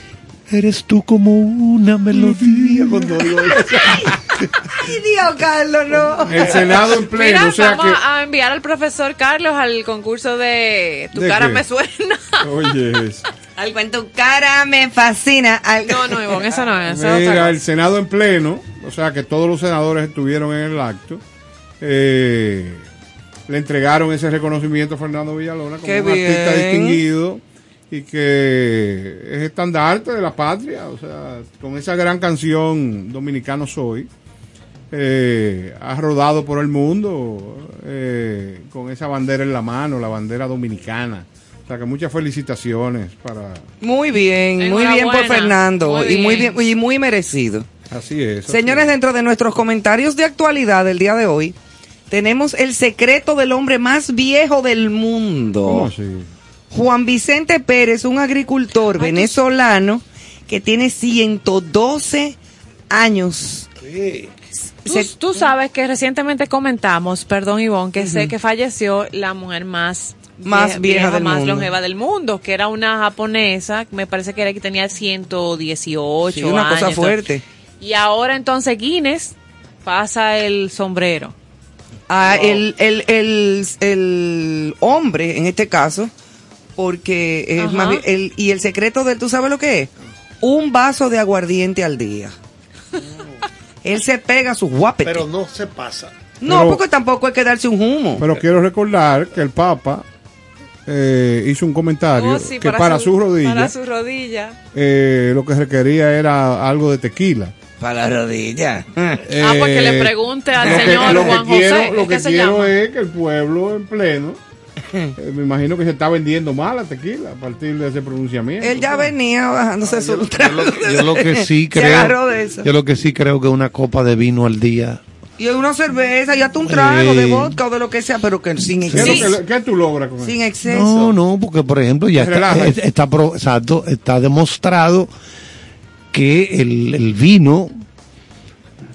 Eres tú como una melodía cuando digo eso. Ay, Dios, Carlos, no. El Senado en pleno, Mira, o sea vamos que. a enviar al profesor Carlos al concurso de Tu ¿De cara qué? me suena. Oye, eso. Al cuento cara me fascina. Al- No, no, Ivonne, eso no es. Mira, el. Senado en pleno, o sea que todos los senadores estuvieron en el acto. eh, le entregaron ese reconocimiento a Fernando Villalona como Qué un artista distinguido y que es estandarte de la patria, o sea, con esa gran canción Dominicano Soy, eh, ha rodado por el mundo eh, con esa bandera en la mano, la bandera dominicana. O sea que muchas felicitaciones para... Muy bien, muy bien por. Fernando. Muy y muy bien. y muy merecido. Así es. así Señores, es. dentro de nuestros comentarios de actualidad del día de hoy, tenemos el secreto del hombre más viejo del mundo. ¿Cómo así? Juan Vicente Pérez, un agricultor venezolano que tiene 112 años. Tú, Se- tú sabes que recientemente comentamos, perdón Ivonne, que sé que falleció la mujer más Más vieja del más mundo. longeva del mundo, que era una japonesa, me parece que era que tenía 118 Sí, una cosa fuerte. Y ahora entonces Guinness pasa el sombrero. Ah, el, el, el, el hombre, en este caso, porque es Ajá. más bien- el, y el secreto de él, ¿tú sabes lo que es? Un vaso de aguardiente al día. él se pega sus guapetes. Pero no se pasa. no, pero- porque tampoco hay que darse un humo. Pero quiero recordar que el Papa eh, hizo un comentario Oh, sí, que para, su, rodilla Para su rodilla. eh, lo que requería era algo de tequila. Para la rodilla. Ah, porque le pregunte al lo que- señor lo que Juan quiero, José. Lo ¿qué que se quiero llama? es que el pueblo en pleno, eh, me imagino que se está vendiendo mal la tequila a partir de ese pronunciamiento. Él ya venía bajándose su Yo lo, yo lo que sí creo, de eso. yo lo que sí creo que una copa de vino al día Y una cerveza, y hasta un trago de vodka o de lo que sea, pero que sin ¿Qué, es lo exceso. qué tú logras con Sin eso? exceso. No, no, porque por ejemplo ya está, está, pro- exacto, está demostrado que el, el vino,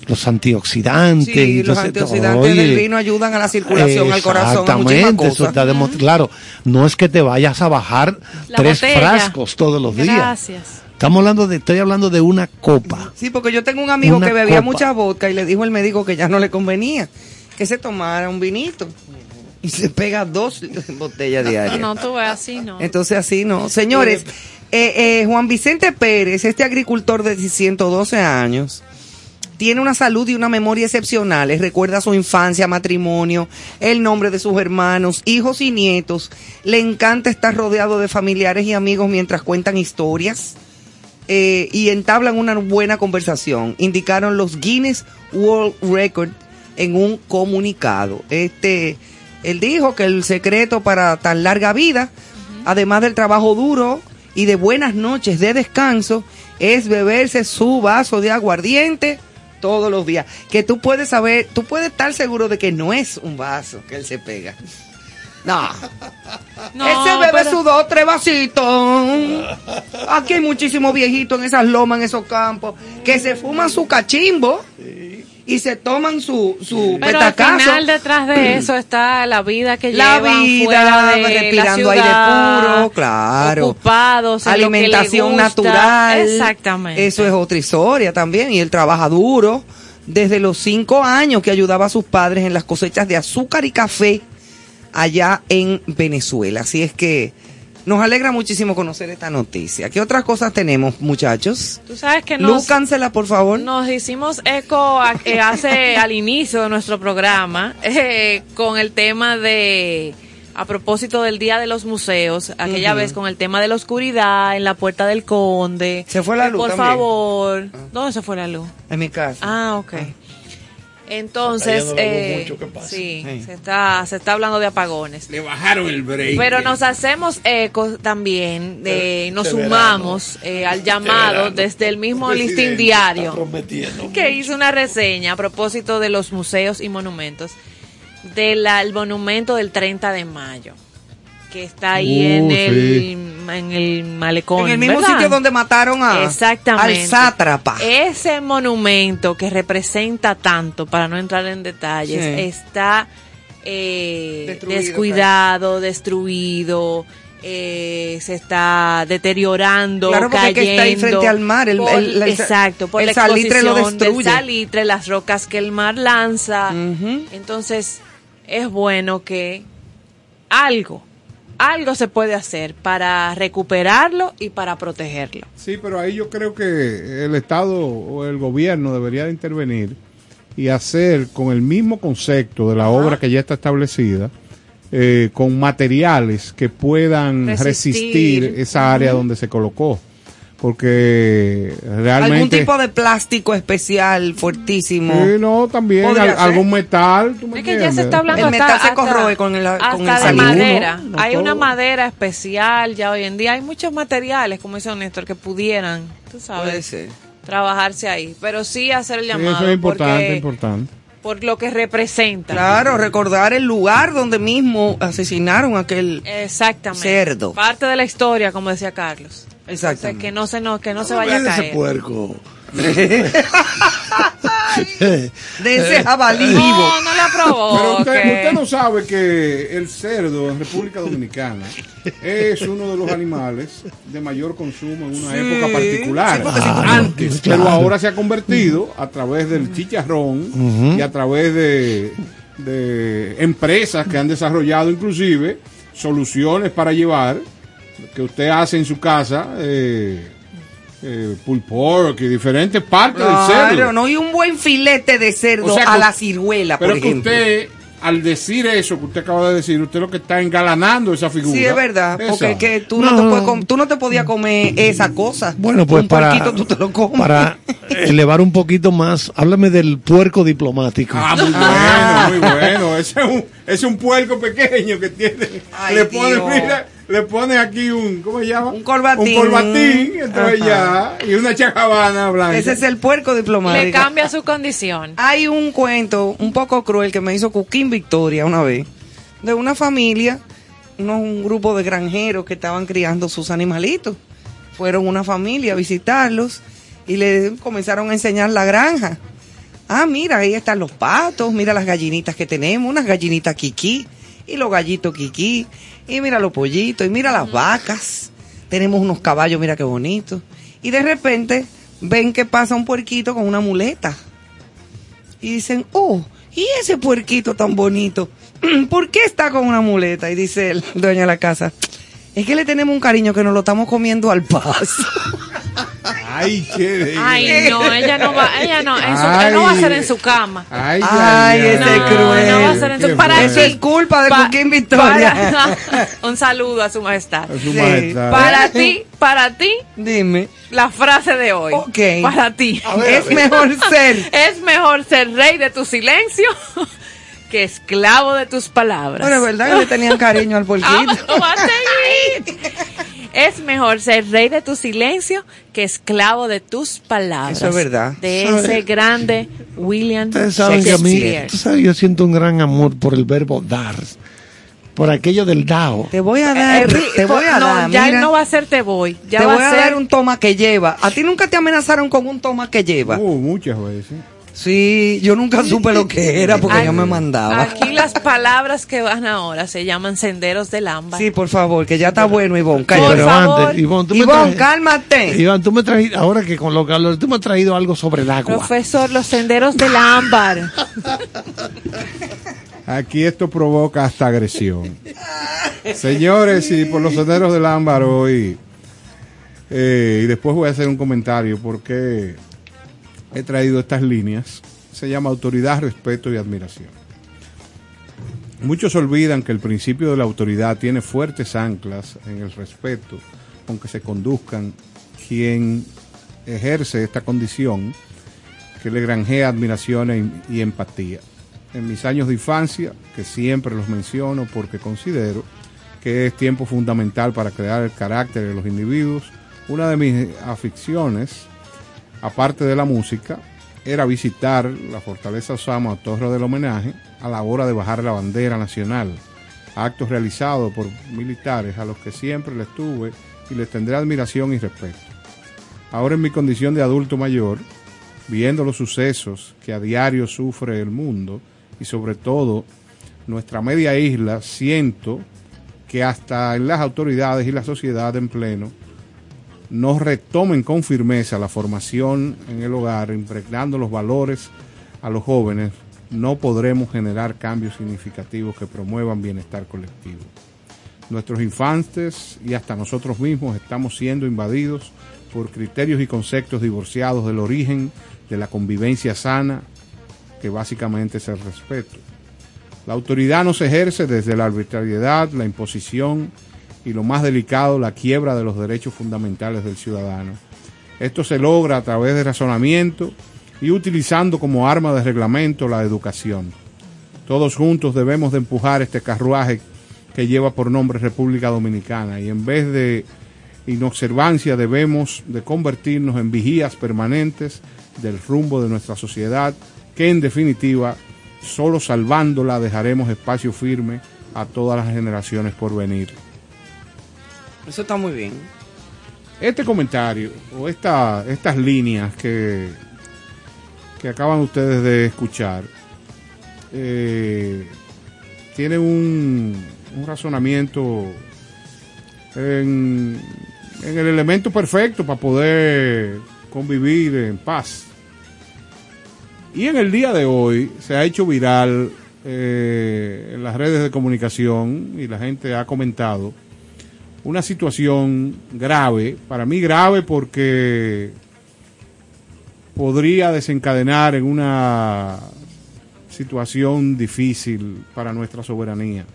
los antioxidantes, Sí, y los todo- antioxidantes oye, del vino ayudan a la circulación, al corazón, a muchísimas Exactamente, eso cosas. está demostrado. Claro, no es que te vayas a bajar La tres botella. frascos todos los días. Gracias. Estamos hablando de, estoy hablando de una copa. Sí, porque yo tengo un amigo Una que bebía copa. mucha vodka y le dijo el médico que ya no le convenía, que se tomara un vinito. Y se pega dos botellas diarias. No, tú ves así, no. Entonces así no. Señores, eh, eh, Juan Vicente Pérez, este agricultor de 112 años, tiene una salud y una memoria excepcionales. Recuerda su infancia, matrimonio, el nombre de sus hermanos, hijos y nietos. Le encanta estar rodeado de familiares y amigos mientras cuentan historias eh, y entablan una buena conversación. Indicaron los Guinness World Record en un comunicado. Este, él dijo que el secreto para tan larga vida, además del trabajo duro y de buenas noches de descanso, es beberse su vaso de aguardiente todos los días. Que tú puedes saber, tú puedes estar seguro de que no es un vaso que él se pega. No. No, Él se bebe pero- sus dos, tres vasitos. Aquí hay muchísimos viejitos en esas lomas, en esos campos, que se fuman su cachimbo y se toman su, su Pero al petacazo. final detrás de eso está la vida que La llevan vida, fuera de respirando la ciudad, aire puro, claro. Ocupados en lo que les Alimentación gusta. natural. Exactamente. Eso es otra historia también. Y él trabaja duro desde los cinco años que ayudaba a sus padres en las cosechas de azúcar y café allá en Venezuela. Así es que nos alegra muchísimo conocer esta noticia. ¿Qué otras cosas tenemos, muchachos? Tú sabes que nos, Lúcansela, por favor. nos hicimos eco a- eh, hace al inicio de nuestro programa eh, con el tema de a propósito del Día de los Museos, aquella vez con el tema de la oscuridad en la Puerta del Conde. Se fue la Que, luz Por también. favor. ¿Dónde se fue la luz? En mi casa. Ah, ok. Entonces, eh, mucho, ¿qué pasa? sí, Sí. se está, se está hablando de apagones. Le bajaron el break. Pero nos hacemos eco también, de, nos Este sumamos eh, al llamado desde el mismo Presidente, listín diario que hizo una reseña a propósito de los museos y monumentos del monumento del 30 de mayo que está ahí Uh, en, el, sí. en el malecón. en el mismo ¿verdad? sitio donde mataron a, Exactamente. al sátrapa. Ese monumento que representa tanto, para no entrar en detalles, Sí. está eh, Destruido, descuidado, destruido, eh, se está deteriorando, Claro, porque es cayendo. que está ahí frente al mar, el- por- el- el- exacto, por el la salitre lo exposición del destruye. salitre, las rocas que el mar lanza. Entonces, es bueno que algo, algo se puede hacer para recuperarlo y para protegerlo. Sí, pero ahí yo creo que el Estado o el gobierno debería de intervenir y hacer con el mismo concepto de la obra que ya está establecida, eh, con materiales que puedan resistir, Resistir. esa área donde se colocó. Porque realmente... Algún tipo de plástico especial fuertísimo. Sí, no, también al- algún metal. ¿tú me Es que ya se entiendes? está hablando El hasta, metal se hasta- corroe con el- hasta con el de madera. No, no Hay una todo. madera especial ya hoy en día. Hay muchos materiales, como dice Néstor, que pudieran, tú Puede sabes, ser. trabajar ahí. Pero sí hacer el Sí, llamado eso es importante, porque- importante. por lo que representa. Claro, recordar el lugar donde mismo asesinaron a aquel. Exactamente. Cerdo. Parte de la historia, como decía Carlos. Exactamente. que no se, no, que no se vaya a Mira ese caer. puerco. De ese jabalí vivo. No, no la Pero provoque. usted, usted no sabe que el cerdo en República Dominicana es uno de los animales de mayor consumo en una Sí, época particular. sí, sí, Antes, claro. pero ahora se ha convertido a través del chicharrón y a través de, de empresas que han desarrollado inclusive soluciones para llevar que usted hace en su casa. Eh, eh, pulled pork y diferentes partes del cerdo. Claro, no, y un buen filete de cerdo O sea, a que- la ciruela, por Pero que ejemplo. usted, al decir eso que usted acaba de decir, usted lo que está engalanando esa figura. Sí, es verdad, porque Esa. es que tú no, No. te puedes tú no te podías comer esa cosa. Bueno, pues un para, tú te lo comes. para elevar un poquito más, háblame del puerco diplomático. Ah, muy Ah. bueno, muy bueno. Ese es un, ese es un puerco pequeño que tiene. Ay, le pone, mira, le pone aquí un, ¿cómo se llama? Un corbatín. Un corbatín, entonces Ajá. ya, y una chacabana blanca. Ese es el puerco diplomático. Le cambia su condición. Hay un cuento un poco cruel que me hizo Cuquín Victoria una vez, de una familia, unos- un grupo de granjeros que estaban criando sus animalitos. Fueron una familia a visitarlos y le comenzaron a enseñar la granja. Ah, mira, ahí están los patos, mira las gallinitas que tenemos, unas gallinitas kiki y los gallitos kiki, y mira los pollitos, y mira las vacas. Tenemos unos caballos, mira qué bonitos. Y de repente ven que pasa un puerquito con una muleta y dicen, oh, ¿y ese puerquito tan bonito? ¿Por qué está con una muleta? Y dice el dueño de la casa, es que le tenemos un cariño que nos lo estamos comiendo al paso. Ay, qué Ay, no, ella no va, ella no, en su- Ay. no va a ser en su cama. Ay, Ay, ese no, cruel. no va a ser en su para Eso es culpa de Pa- Cuquín Victoria. para- un saludo a su majestad. A su Sí. majestad. Para ti, para ti, Dime, la frase de hoy. Ok. Para ti. es mejor ser. Es mejor ser rey de tu silencio que esclavo de tus palabras. Es verdad que le tenían cariño al Ah, seguir. Es mejor ser rey de tu silencio que esclavo de tus palabras. Eso es verdad. De ¿Sabe? ese grande William Ustedes saben que a mí, Shakespeare. tú sabes, yo siento un gran amor por el verbo dar, por aquello del dao. Te voy a dar, Eh, te voy a no, dar, ya mira, no va a ser te voy. Ya te va voy a ser dar un toma que lleva. ¿A ti nunca te amenazaron con un toma que lleva? Uh, muchas veces. Sí, yo nunca supe lo que era porque Ay, yo me mandaba. Aquí las palabras que van ahora se llaman senderos del ámbar. Sí, por favor, que ya está bueno, Ivonne. Por cállate. Pero favor. antes, Ivonne, tú me Ivonne, cálmate. Iván, tú me trajiste, ahora que con lo que hablo, tú me has traído algo sobre el agua. Profesor, los senderos del ámbar. Aquí esto provoca hasta agresión. Señores, y por los senderos del ámbar hoy, eh, y después voy a hacer un comentario porque he traído estas líneas. Se llama autoridad, respeto y admiración. Muchos olvidan que el principio de la autoridad tiene fuertes anclas en el respeto con que se conduzcan quien ejerce esta condición que le granjea admiración e- y empatía. En mis años de infancia, que siempre los menciono porque considero que es tiempo fundamental para crear el carácter de los individuos, una de mis aficiones, aparte de la música, era visitar la Fortaleza Osama Torre del Homenaje a la hora de bajar la bandera nacional, actos realizados por militares a los que siempre les tuve y les tendré admiración y respeto. Ahora en mi condición de adulto mayor, viendo los sucesos que a diario sufre el mundo y sobre todo nuestra media isla, siento que hasta en las autoridades y la sociedad en pleno no retomen con firmeza la formación en el hogar, impregnando los valores a los jóvenes, no podremos generar cambios significativos que promuevan bienestar colectivo. Nuestros infantes y hasta nosotros mismos estamos siendo invadidos por criterios y conceptos divorciados del origen de la convivencia sana, que básicamente es el respeto. La autoridad no se ejerce desde la arbitrariedad, la imposición y lo más delicado, la quiebra de los derechos fundamentales del ciudadano. Esto se logra a través de razonamiento y utilizando como arma de reglamento la educación. Todos juntos debemos de empujar este carruaje que lleva por nombre República Dominicana y en vez de inobservancia debemos de convertirnos en vigías permanentes del rumbo de nuestra sociedad que en definitiva solo salvándola dejaremos espacio firme a todas las generaciones por venir. Eso está muy bien. Este comentario o esta, estas líneas que, que acaban ustedes de escuchar eh, tiene un, un razonamiento en, el elemento perfecto para poder convivir en paz. Y en el día de hoy se ha hecho viral eh, en las redes de comunicación y la gente ha comentado una situación grave, para mí grave porque podría desencadenar en una situación difícil para nuestra soberanía.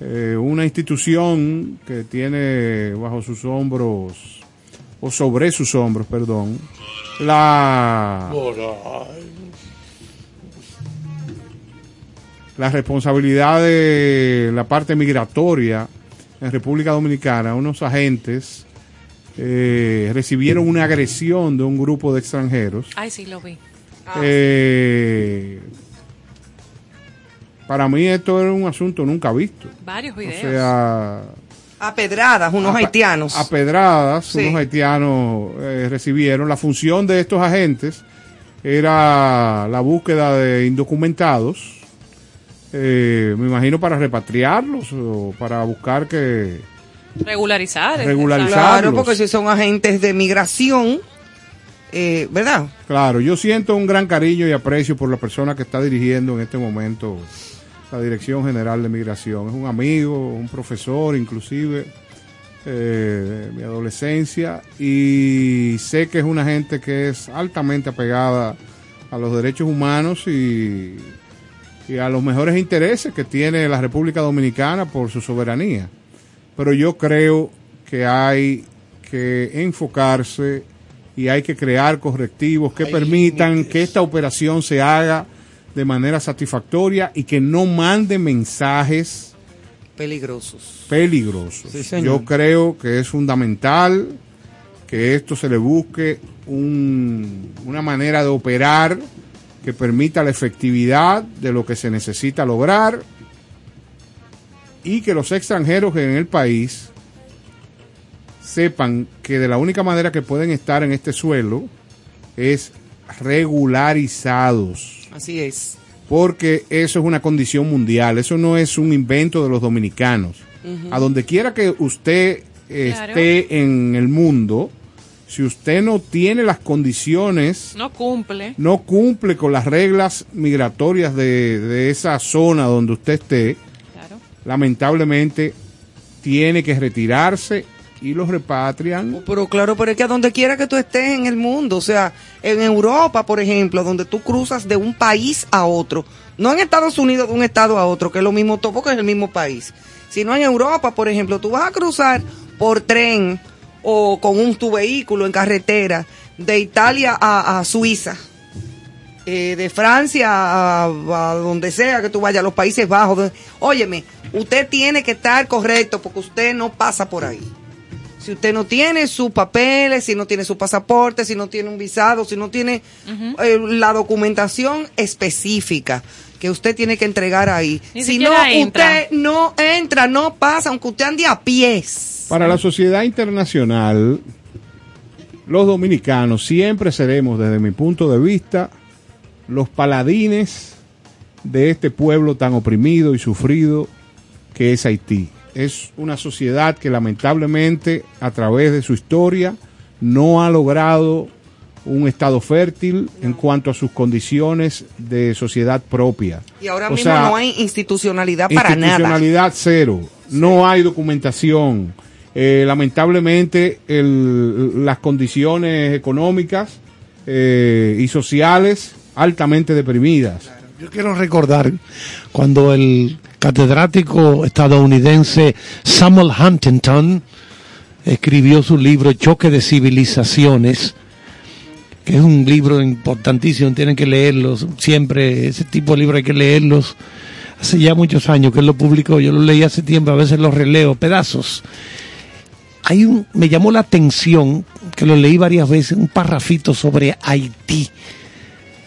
Eh, una institución que tiene bajo sus hombros, o sobre sus hombros, perdón, la, la responsabilidad de la parte migratoria en República Dominicana, unos agentes eh, recibieron una agresión de un grupo de extranjeros. Ay, sí, lo vi. Eh, para mí esto era un asunto nunca visto. Varios O videos. sea, A pedradas, unos a- haitianos. A pedradas, Sí. unos haitianos eh, recibieron. La función de estos agentes era la búsqueda de indocumentados. Eh, me imagino para repatriarlos o para buscar que Regularizar. eh, Regularizar. Claro, porque si son agentes de migración, eh, ¿verdad? Claro, yo siento un gran cariño y aprecio por la persona que está dirigiendo en este momento la Dirección General de Migración. Es un amigo, un profesor inclusive eh, de mi adolescencia y sé que es una gente que es altamente apegada a los derechos humanos y, y a los mejores intereses que tiene la República Dominicana por su soberanía. Pero yo creo que hay que enfocarse y hay que crear correctivos que Hay permitan límites. que esta operación se haga de manera satisfactoria y que no mande mensajes Peligrosos. peligrosos. Sí, señor. Yo creo que es fundamental que esto se le busque un- una manera de operar que permita la efectividad de lo que se necesita lograr y que los extranjeros en el país sepan que de la única manera que pueden estar en este suelo es regularizados Así es. porque eso es una condición mundial, eso no es un invento de los dominicanos. A donde quiera que usted Claro. esté en el mundo, si usted no tiene las condiciones, No cumple. no cumple con las reglas migratorias de, de esa zona donde usted esté, Claro. lamentablemente tiene que retirarse y los repatrian. Pero claro, pero es que a donde quiera que tú estés en el mundo, o sea, en Europa, por ejemplo, donde tú cruzas de un país a otro, no en Estados Unidos de un estado a otro, que es lo mismo todo porque es el mismo país, sino en Europa, por ejemplo, tú vas a cruzar por tren o con un tu vehículo en carretera de Italia a, a Suiza. eh, de Francia a, a donde sea que tú vayas, a los Países Bajos. óyeme, usted tiene que estar correcto porque usted no pasa por ahí. Si usted no tiene sus papeles, si no tiene su pasaporte, si no tiene un visado, si no tiene eh, la documentación específica que usted tiene que entregar ahí. Ni si no, entra. usted no entra, no pasa, aunque usted ande a pies. Para la sociedad internacional, los dominicanos siempre seremos, desde mi punto de vista, los paladines de este pueblo tan oprimido y sufrido que es Haití. Es una sociedad que lamentablemente a través de su historia no ha logrado un estado fértil en cuanto a sus condiciones de sociedad propia. Y ahora O mismo sea, no hay institucionalidad para nada. Institucionalidad cero. No hay documentación. Eh, lamentablemente, el- las condiciones económicas eh, y sociales altamente deprimidas. Yo quiero recordar cuando el catedrático estadounidense Samuel Huntington escribió su libro Choque de Civilizaciones, que es un libro importantísimo, tienen que leerlos, siempre ese tipo de libros hay que leerlos. Hace ya muchos años que él lo publicó, yo lo leí hace tiempo, a veces los releo, pedazos. Hay un, me llamó la atención, que lo leí varias veces, un parrafito sobre Haití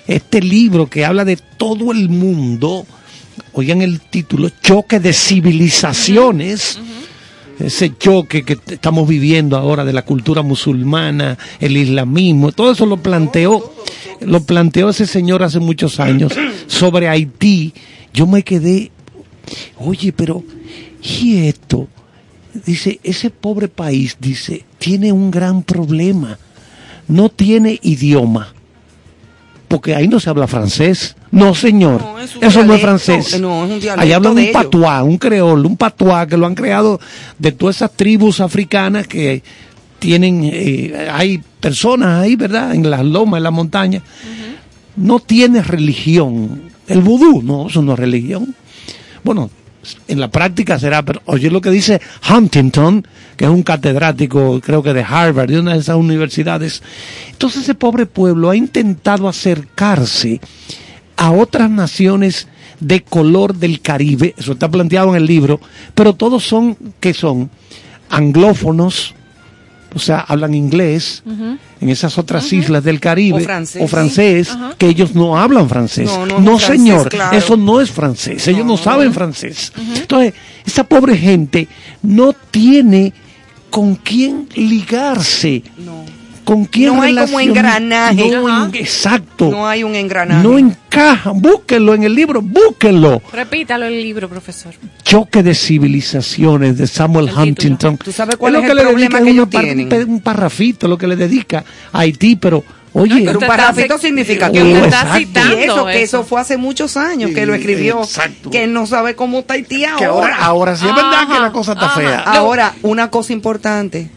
este libro que habla de todo el mundo, oigan el título, Choque de Civilizaciones, ese choque que estamos viviendo ahora de la cultura musulmana, el islamismo, todo eso lo planteó, lo planteó ese señor hace muchos años sobre Haití. Yo me quedé, oye, pero, ¿y esto? Dice, ese pobre país, dice, tiene un gran problema, no tiene idioma porque ahí no se habla francés. No, señor. No, es Eso no es francés. eh, no, es un dialecto hablan de un ellos. patuá, un creol, un patuá que lo han creado de todas esas tribus africanas que tienen, eh, hay personas ahí, ¿verdad? En las lomas, en la montaña. No tiene religión. El vudú, no, eso no es religión. Bueno, en la práctica será, pero oye lo que dice Huntington, que es un catedrático, creo que de Harvard, de una de esas universidades. Entonces ese pobre pueblo ha intentado acercarse a otras naciones de color del Caribe, eso está planteado en el libro, pero todos son, que son? Anglófonos, o sea, hablan inglés en esas otras islas del Caribe, O francés, o francés, Ajá. que ellos no hablan francés. No, No, no, francés, señor, claro. eso no es francés, ellos no, no, saben francés. Entonces, esa pobre gente no tiene con quién ligarse. No. ¿Con quién No hay como relacion- engranaje. No, exacto. No hay un engranaje. No encajan. Búsquenlo en el libro, búsquenlo. Repítalo el libro, profesor. Choque de civilizaciones de Samuel El título. Huntington. ¿Tú sabes cuál lo es que el le problema dedica que es ellos par- tienen? Un parrafito, lo que le dedica a Haití, pero oye, Pero un parrafito está- significativo. que usted está Y citando eso, que eso. fue hace muchos años que lo escribió. exacto. Que no sabe cómo está Haití que ahora, ahora. ahora sí es verdad que la cosa está ajá. fea. Ahora, una cosa importante.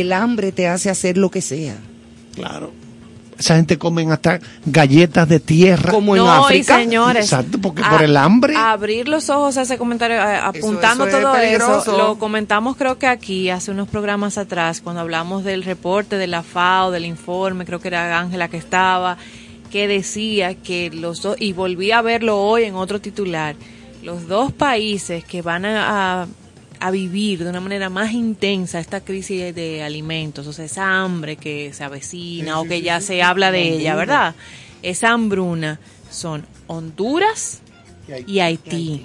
El hambre te hace hacer lo que sea. Claro. Esa gente comen hasta galletas de tierra. Como en no, África. y señores. Exacto, porque por el hambre. Abrir los ojos a ese comentario, eh, apuntando eso es todo peligroso. eso, lo comentamos creo que aquí, hace unos programas atrás, cuando hablamos del reporte de la FAO, del informe, creo que era Ángela que estaba, que decía que los dos, y volví a verlo hoy en otro titular, los dos países que van a, a- a vivir de una manera más intensa esta crisis de alimentos, o sea, esa hambre que se avecina o que ya se habla de ella, ¿verdad? Esa hambruna son Honduras y Haití.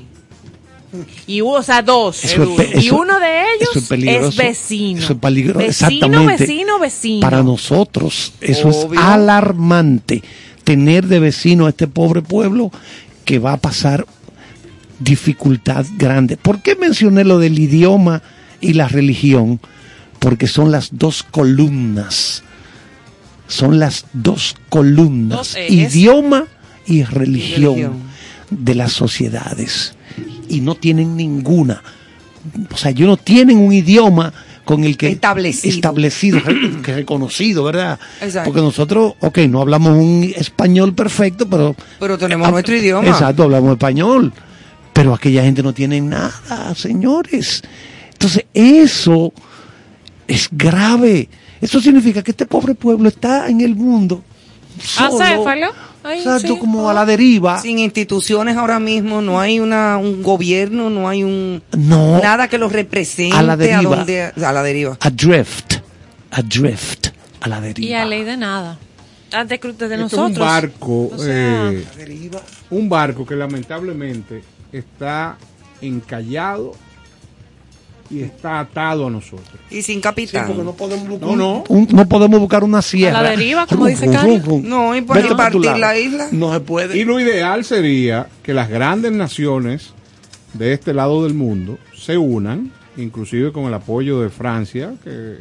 Y hubo, o sea, dos. Eso es pe- y uno de ellos eso es vecino. Eso es peligroso, Vecino, exactamente. vecino, vecino. Para nosotros, eso Obvio. es alarmante. Tener de vecino a este pobre pueblo que va a pasar dificultad grande. ¿Por qué mencioné lo del idioma y la religión? Porque son las dos columnas. Son las dos columnas. Dos. Idioma y religión, Religión. de las sociedades. Y no tienen ninguna. O sea, ellos no tienen un idioma con el que Establecido. establecido, que reconocido, ¿verdad? Exacto. Porque nosotros, ok, no hablamos un español perfecto, pero Pero tenemos nuestro idioma. Exacto, hablamos español. Pero aquella gente no tiene nada, señores. Entonces, eso es grave. Eso significa que este pobre pueblo está en el mundo. Solo, Acéfalo. Ay, exacto, sí. como a la deriva. Sin instituciones ahora mismo, no hay una, un gobierno, no hay un No, nada que los represente A la deriva. donde- a la deriva. adrift, adrift, a la deriva. Y a ley de nada. Antes que de Esto es nosotros. un barco, O sea, eh, un barco que lamentablemente está encallado y está atado a nosotros. Y sin capitán. podemos No, no. Un- no podemos buscar una sierra. A la deriva, como dice. No, y por partir la isla. No se puede. Y lo ideal sería que las grandes naciones de este lado del mundo se unan, inclusive con el apoyo de Francia, que,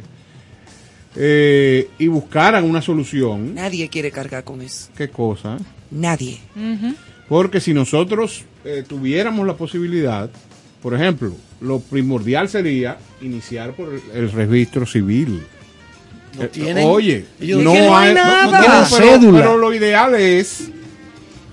eh, y buscaran una solución. Nadie quiere cargar con eso. ¿Qué cosa? Nadie. ujú. Porque si nosotros eh, tuviéramos la posibilidad, por ejemplo, lo primordial sería iniciar por el, el registro civil. No Eh, tienen- Oye, ellos no, hay nada. no- no, tienen pero, cédula. pero lo ideal es,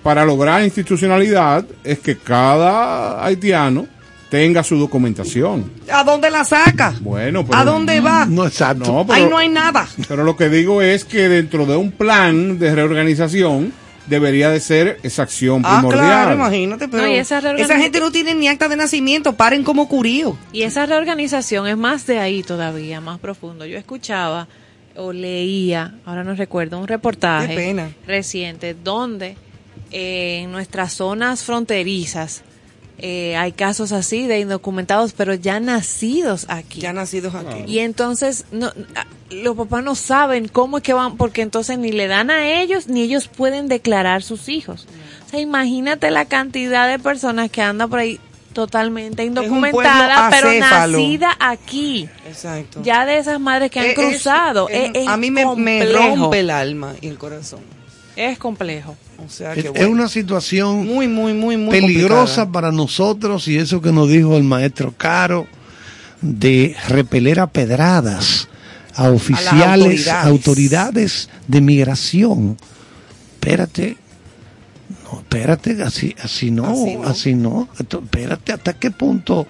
para lograr institucionalidad, es que cada haitiano tenga su documentación. ¿A dónde la saca? Bueno, pero, ¿A dónde va? No, exacto. No, pero, Ahí no hay nada. pero lo que digo es que dentro de un plan de reorganización debería de ser esa acción Ah, primordial. claro, imagínate. Pero No, esa gente no tiene ni acta de nacimiento. Paren como curío. Y esa reorganización es más de ahí todavía, más profundo. Yo escuchaba o leía, ahora no recuerdo, un reportaje reciente donde eh, en nuestras zonas fronterizas eh, hay casos así de indocumentados, pero ya nacidos aquí. Ya nacidos aquí. Y entonces no, los papás no saben cómo es que van, porque entonces ni le dan a ellos, ni ellos pueden declarar sus hijos. O sea, imagínate la cantidad de personas que andan por ahí totalmente indocumentada, pero nacida aquí. Exacto. Ya de esas madres que han Eh, es- cruzado. es- Es, es a mí me, rompe el alma y el corazón. Es complejo. O sea Es, que es bueno. una situación muy, muy, muy, muy peligrosa complicada. para nosotros y eso que nos dijo el maestro Caro de repeler a pedradas a oficiales, autoridades. autoridades. de migración. Espérate, no, espérate, así, así no, Así así no. Esto, espérate, ¿hasta qué punto?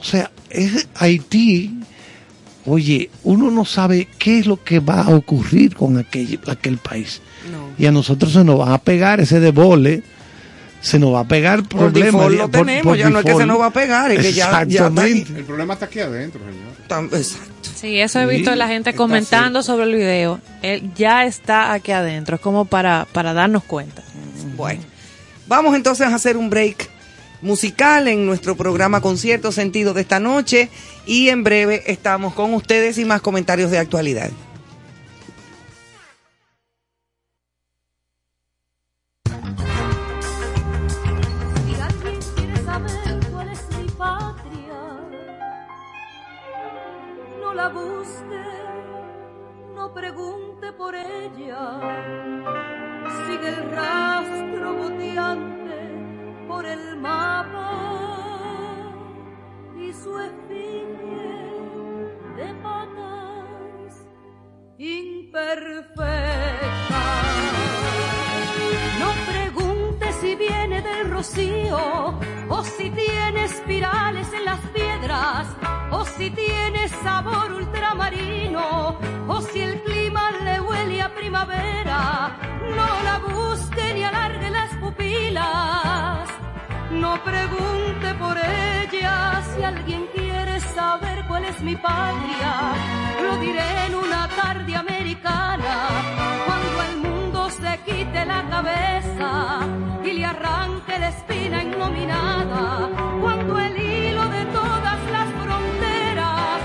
O sea, es Haití, oye, uno no sabe qué es lo que va a ocurrir con aquel, aquel país. No. Y a nosotros se nos va a pegar ese debole se nos va a pegar Por problemas. default ya, lo por- tenemos, por ya no es que se nos va a pegar, es que ya, ya está aquí. El problema está aquí adentro, señor. Tan- exacto. Sí, eso he visto Sí, la gente comentando sobre el video. Él ya está aquí adentro, es como para, para darnos cuenta. Bueno, vamos entonces a hacer un break musical en nuestro programa Concierto Sentido de esta noche y en breve estamos con ustedes y más comentarios de actualidad. Si imperfectas. No pregunte si viene del rocío o si tiene espirales en las piedras o si tiene sabor ultramarino o si el clima le huele a primavera. No la busque ni alargue las pupilas. No pregunte por ella si alguien quiere saber cuál es mi patria. Lo diré en una tarde americana, cuando el mundo se quite la cabeza y le arranque la espina innominada. Cuando el hilo de todas las fronteras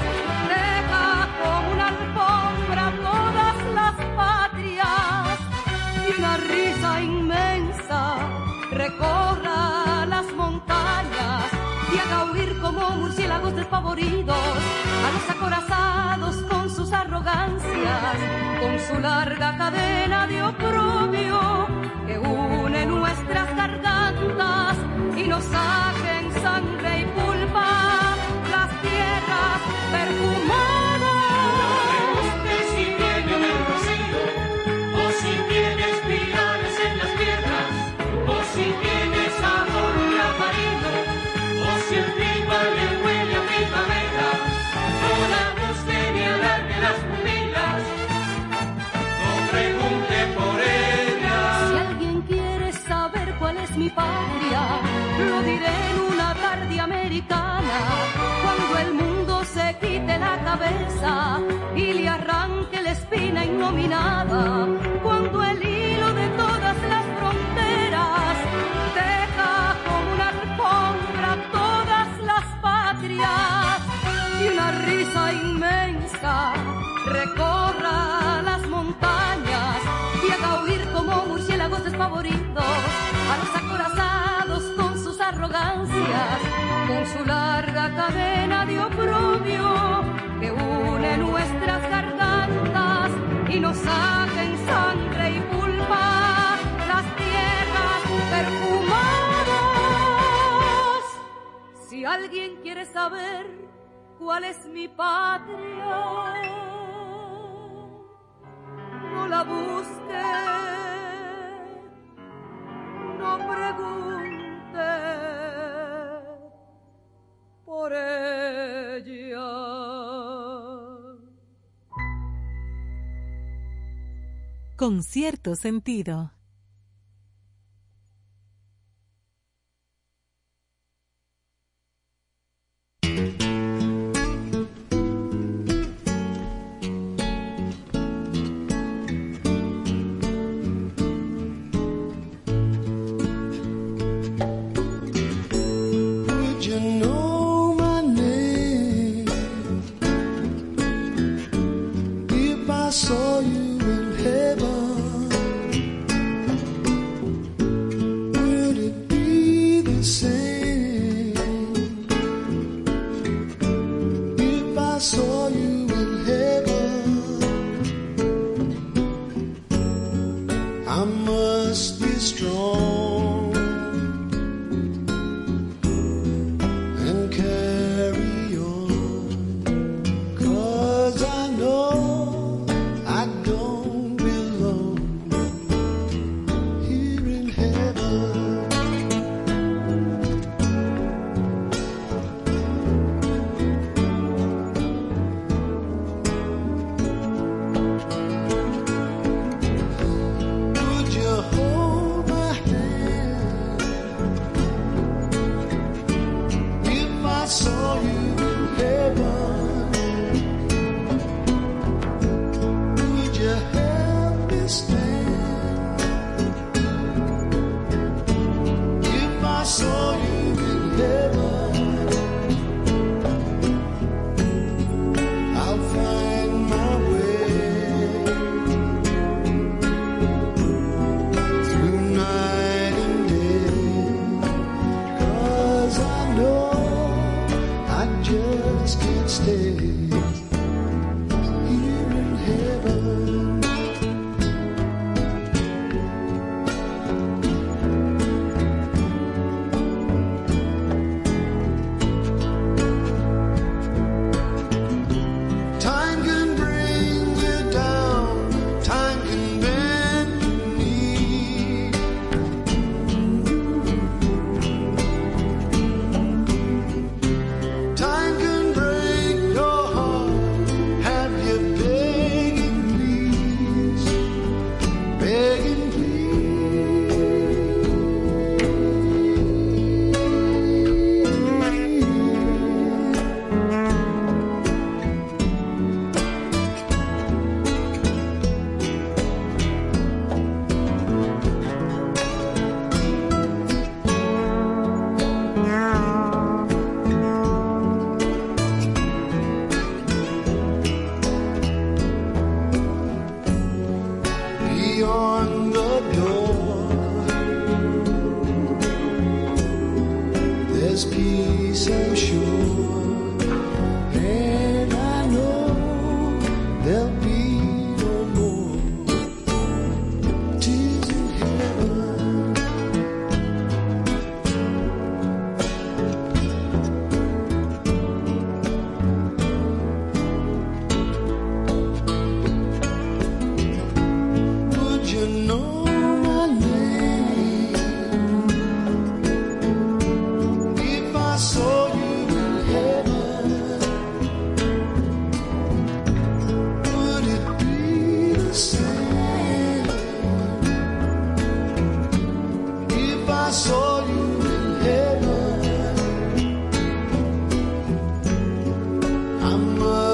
deja como una alfombra todas las patrias y una risa inmensa recorra como murciélagos despavoridos a los acorazados con sus arrogancias, con su larga cadena de oprobio que une nuestras gargantas y nos saquen sangre y pulpa mi patria, lo diré en una tarde americana, cuando el mundo se quite la cabeza y le arranque la espina innominada, cuando el hilo de todas las fronteras deja como una alfombra todas las patrias y una risa inmensa recorra las montañas y haga huir como murciélagos despavoridos con su larga cadena de oprobio que une nuestras gargantas y nos saquen sangre y pulpa las tierras perfumadas. Si alguien quiere saber cuál es mi patria, no la busque, no pregunte Con cierto sentido.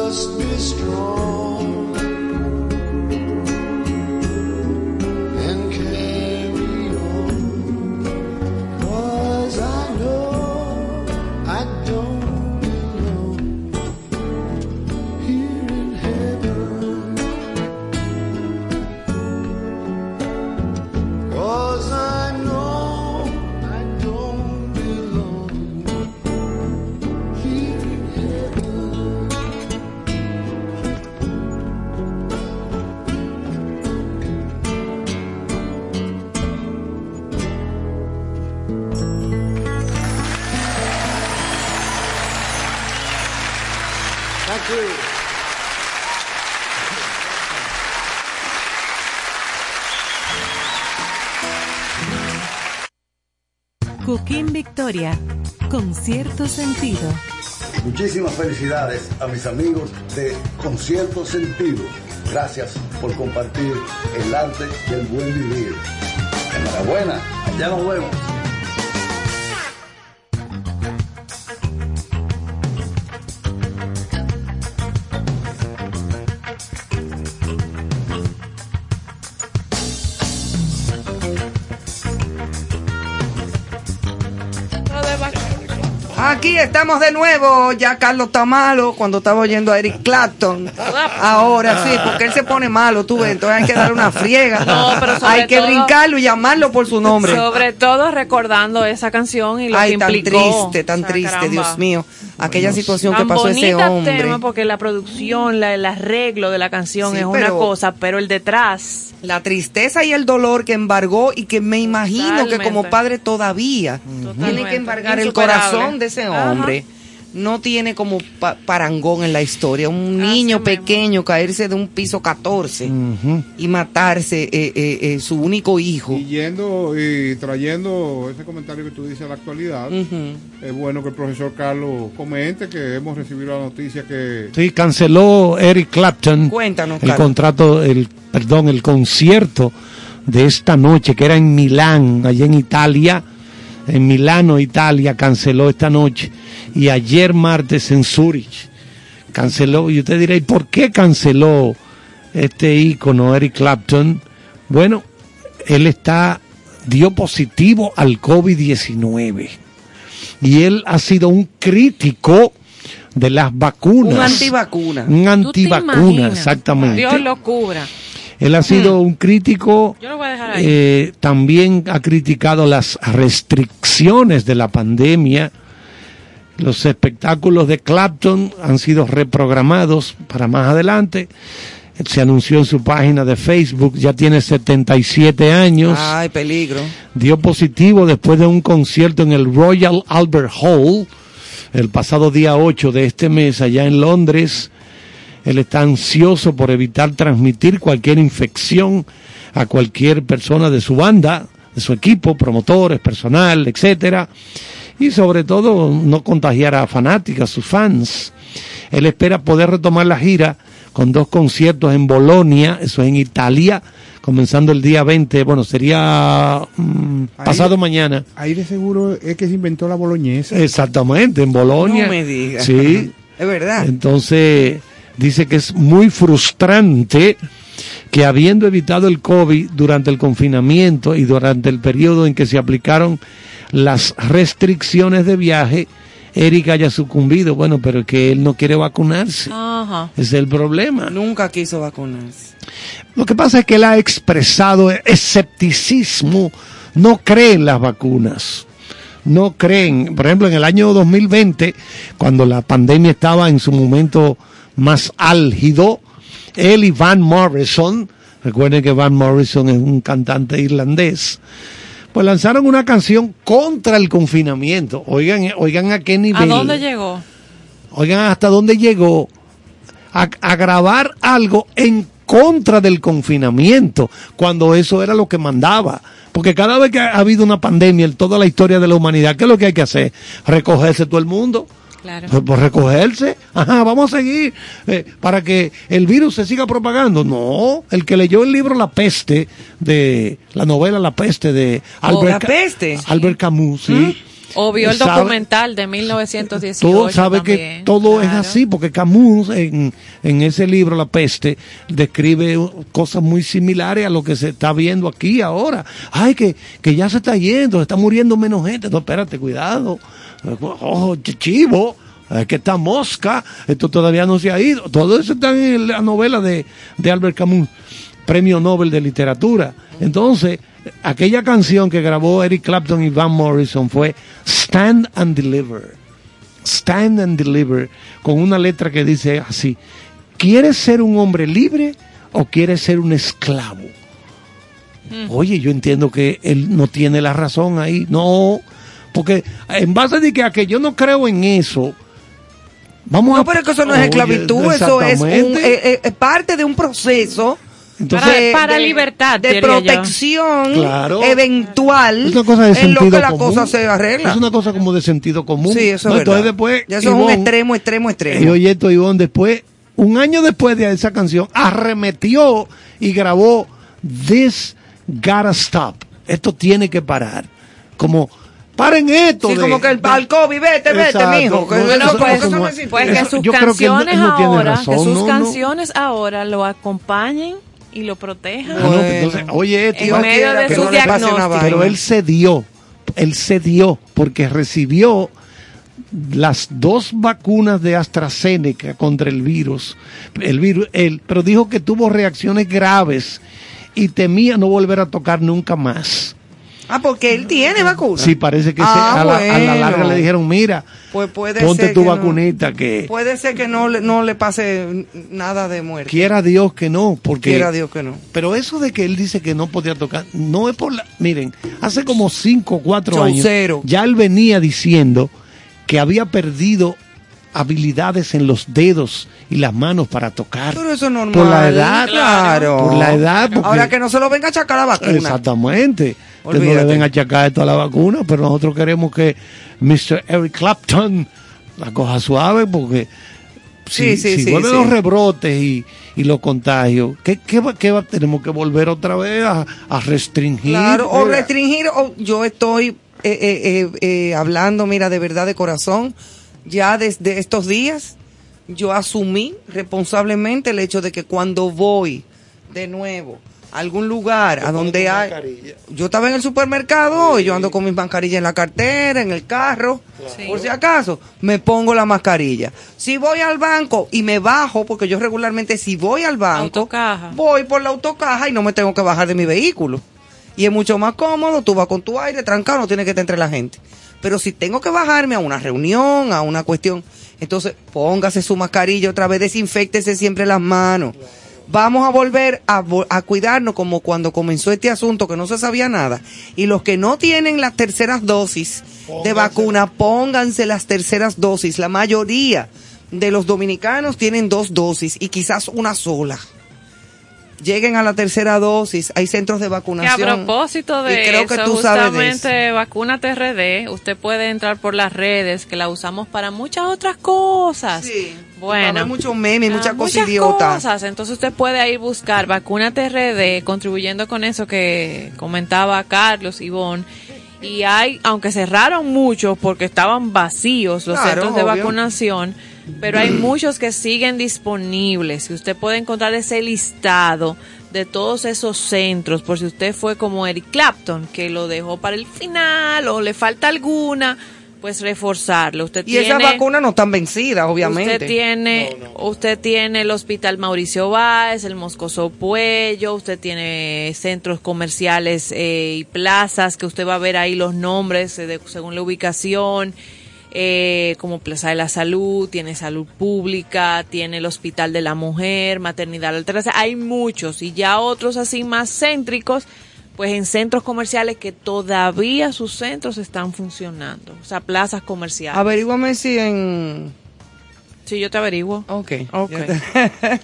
Must be strong. Cierto sentido. Muchísimas felicidades a mis amigos de Concierto Sentido. Gracias por compartir el arte del buen vivir. Enhorabuena, allá nos vemos. Aquí estamos de nuevo. Ya Carlos está malo cuando estaba oyendo a Eric Clapton. Ahora sí, porque él se pone malo, tú ves. Entonces hay que darle una friega. No, pero sobre hay que todo- brincarlo y llamarlo por su nombre. Sobre todo recordando esa canción y lo Ay, que tan implicó. triste, tan O sea, triste, caramba. Dios mío. Aquella situación que pasó ese hombre. tema porque la producción, la- el arreglo de la canción Sí, es una cosa, pero el detrás. La tristeza y el dolor que embargó y que me imagino que como padre todavía tiene que embargar el corazón de ese Ajá. No tiene como pa- parangón en la historia. Un niño pequeño caerse de un piso 14 y matarse eh, eh, eh, su único hijo. Y yendo y trayendo ese comentario que tú dices a la actualidad, es bueno que el profesor Carlos comente que hemos recibido la noticia que Sí, canceló Eric Clapton Cuéntanos, el Carlos. contrato, el perdón, el concierto de esta noche que era en Milán, allá en Italia, en Milano, Italia, canceló esta noche y ayer martes en Zurich canceló. Y usted dirá, ¿y por qué canceló este ícono Eric Clapton? Bueno, él está dio positivo al COVID-19. Y él ha sido un crítico de las vacunas. Un antivacuna. Un ¿Tú te antivacuna, exactamente. Dios lo cubra. Él ha sido un crítico, Yo lo voy a dejar ahí. eh, también ha criticado las restricciones de la pandemia. Los espectáculos de Clapton han sido reprogramados para más adelante. Se anunció en su página de Facebook, ya tiene 77 años. Ay, peligro. Dio positivo después de un concierto en el Royal Albert Hall el pasado día 8 de este mes allá en Londres. Él está ansioso por evitar transmitir cualquier infección a cualquier persona de su banda, de su equipo, promotores, personal, etcétera, y sobre todo no contagiar a fanáticas, sus fans. Él espera poder retomar la gira con dos conciertos en Bolonia, eso es en Italia, comenzando el día 20, bueno, sería mm, Ahí- pasado mañana. Ahí de seguro es que se inventó la boloñesa. Exactamente, en Bolonia. No me digas. Sí. Es verdad. Entonces, dice que es muy frustrante que habiendo evitado el COVID durante el confinamiento y durante el periodo en que se aplicaron las restricciones de viaje, Eric haya sucumbido. Bueno, pero es que él no quiere vacunarse. Ajá. Es el problema. Nunca quiso vacunarse. Lo que pasa es que él ha expresado escepticismo, no cree en las vacunas. No creen, por ejemplo, en el año 2020, cuando la pandemia estaba en su momento más álgido, él y Van Morrison, recuerden que Van Morrison es un cantante irlandés, pues lanzaron una canción contra el confinamiento. Oigan, oigan a qué nivel. ¿A dónde llegó? Oigan hasta dónde llegó a, a grabar algo en contra del confinamiento, cuando eso era lo que mandaba. Porque cada vez que ha habido una pandemia en toda la historia de la humanidad, ¿qué es lo que hay que hacer? Recogerse todo el mundo. Claro. Pues, pues recogerse, ajá, vamos a seguir eh, para que el virus se siga propagando. No, el que leyó el libro La Peste de la novela La Peste de Oh, Peste. Albert Camus, sí. O vio el Sabe- documental de 1918. Tú sabes que todo es así, porque Camus en, en ese libro, La Peste, describe cosas muy similares a lo que se está viendo aquí ahora. Ay, que, que ya se está yendo, se está muriendo menos gente. No, espérate, cuidado. Ojo, ch- chivo. Es que está mosca, esto todavía no se ha ido. Todo eso está en la novela de, de Albert Camus, premio Nobel de Literatura. Entonces, aquella canción que grabó Eric Clapton y Van Morrison fue Stand and Deliver. Stand and Deliver, con una letra que dice así, ¿quieres ser un hombre libre o quieres ser un esclavo? Oye, yo entiendo que él no tiene la razón ahí, no, porque en base de que a que yo no creo en eso, vamos No, a... pero es que eso no es Oye, esclavitud, eso es un, eh, eh, es parte de un proceso Entonces- de- Para de- libertad, de protección Claro. eventual Es una cosa de en sentido lo que la común. cosa se arregla. Es una cosa como de sentido común. Sí, eso No, es Entonces verdad. después, Ya eso es un extremo, extremo, extremo. Y oye esto, Ivonne, después, un año después de esa canción, arremetió y grabó This Gotta Stop. Esto tiene que parar. Como, paren esto. Sí, de- como que el al COVID, vete, vete, mijo. Que No, eso- eso- como que eso eso no no es- existe. Pues que sus que él canciones él ahora, razón, que sus no, no. canciones ahora lo acompañen y lo protejan. Ah, no, pues entonces, oye, esto, En medio de que su no le pase una diagnóstico. vaina. Pero él cedió, él cedió porque recibió las dos vacunas de AstraZeneca contra el virus, el virus, él, pero dijo que tuvo reacciones graves y temía no volver a tocar nunca más. Ah, porque él tiene vacuna. Sí, parece que se- Ah, a, la, a la larga le dijeron, mira, Pues puede ponte ser tu que no. vacunita que Puede ser que no le, no le pase nada de muerte. quiera Dios que no, porque Quiera Dios que no. Pero eso de que él dice que no podía tocar, no es por la... Miren, hace como cinco o cuatro años, Chaucero. ya él venía diciendo que había perdido habilidades en los dedos y las manos para tocar. Pero eso es normal. Por la edad, Claro. por la edad. porque- Ahora que no se lo venga a achacar la vacuna. Exactamente. Que no le den a achacar esto a la vacuna, pero nosotros queremos que Mr. Eric Clapton la coja suave porque si, Sí, sí, si sí, vuelven los rebrotes y, y los contagios, ¿qué, qué, va- qué va- tenemos que volver otra vez a, a restringir? Claro, o restringir, o yo estoy eh, eh, eh, eh, hablando, mira, de verdad, de corazón, ya desde estos días, yo asumí responsablemente el hecho de que cuando voy de nuevo algún lugar a donde hay... Yo estaba en el supermercado y yo ando con mis mascarillas en la cartera, en el carro, Sí. por si acaso, me pongo la mascarilla. Si voy al banco y me bajo, porque yo regularmente si voy al banco, voy por la autocaja y no me tengo que bajar de mi vehículo. Y es mucho más cómodo, tú vas con tu aire trancado, no tienes que estar entre la gente. Pero si tengo que bajarme a una reunión, a una cuestión, entonces póngase su mascarilla otra vez, desinfectese siempre las manos. Vamos a volver a, a cuidarnos como cuando comenzó este asunto que no se sabía nada. Y los que no tienen las terceras dosis de vacuna, pónganse las terceras dosis. La mayoría de los dominicanos tienen dos dosis y quizás una sola. Lleguen a la tercera dosis, hay centros de Que a vacunación. propósito Y de creo eso, que tú sabes de justamente Vacúnate RD, usted puede entrar por las redes, que la usamos para muchas otras cosas. Bueno. Hay muchos memes, Ah, muchas cosas idiotas. cosas. Entonces usted puede ahí buscar Vacúnate RD, contribuyendo con eso que comentaba Carlos, Ivonne. Y hay, aunque cerraron muchos porque estaban vacíos los Claro, centros de obvio. vacunación, pero hay muchos que siguen disponibles y usted puede encontrar ese listado de todos esos centros, por si usted fue como Eric Clapton, que lo dejó para el final o le falta alguna, pues reforzarlo. Usted Y tiene, esas vacunas no están vencidas, obviamente. Usted tiene, usted tiene el Hospital Mauricio Báez, el Moscoso Puello, usted tiene centros comerciales eh, y plazas que usted va a ver ahí los nombres eh, de- según la ubicación, eh, como Plaza de la Salud, tiene Salud Pública, tiene el Hospital de la Mujer, Maternidad Alternativa, hay muchos y ya otros así más céntricos pues en centros comerciales que todavía sus centros están funcionando, o sea, plazas comerciales. Averíguame si en... Sí, yo te averiguo. Ok. Ok.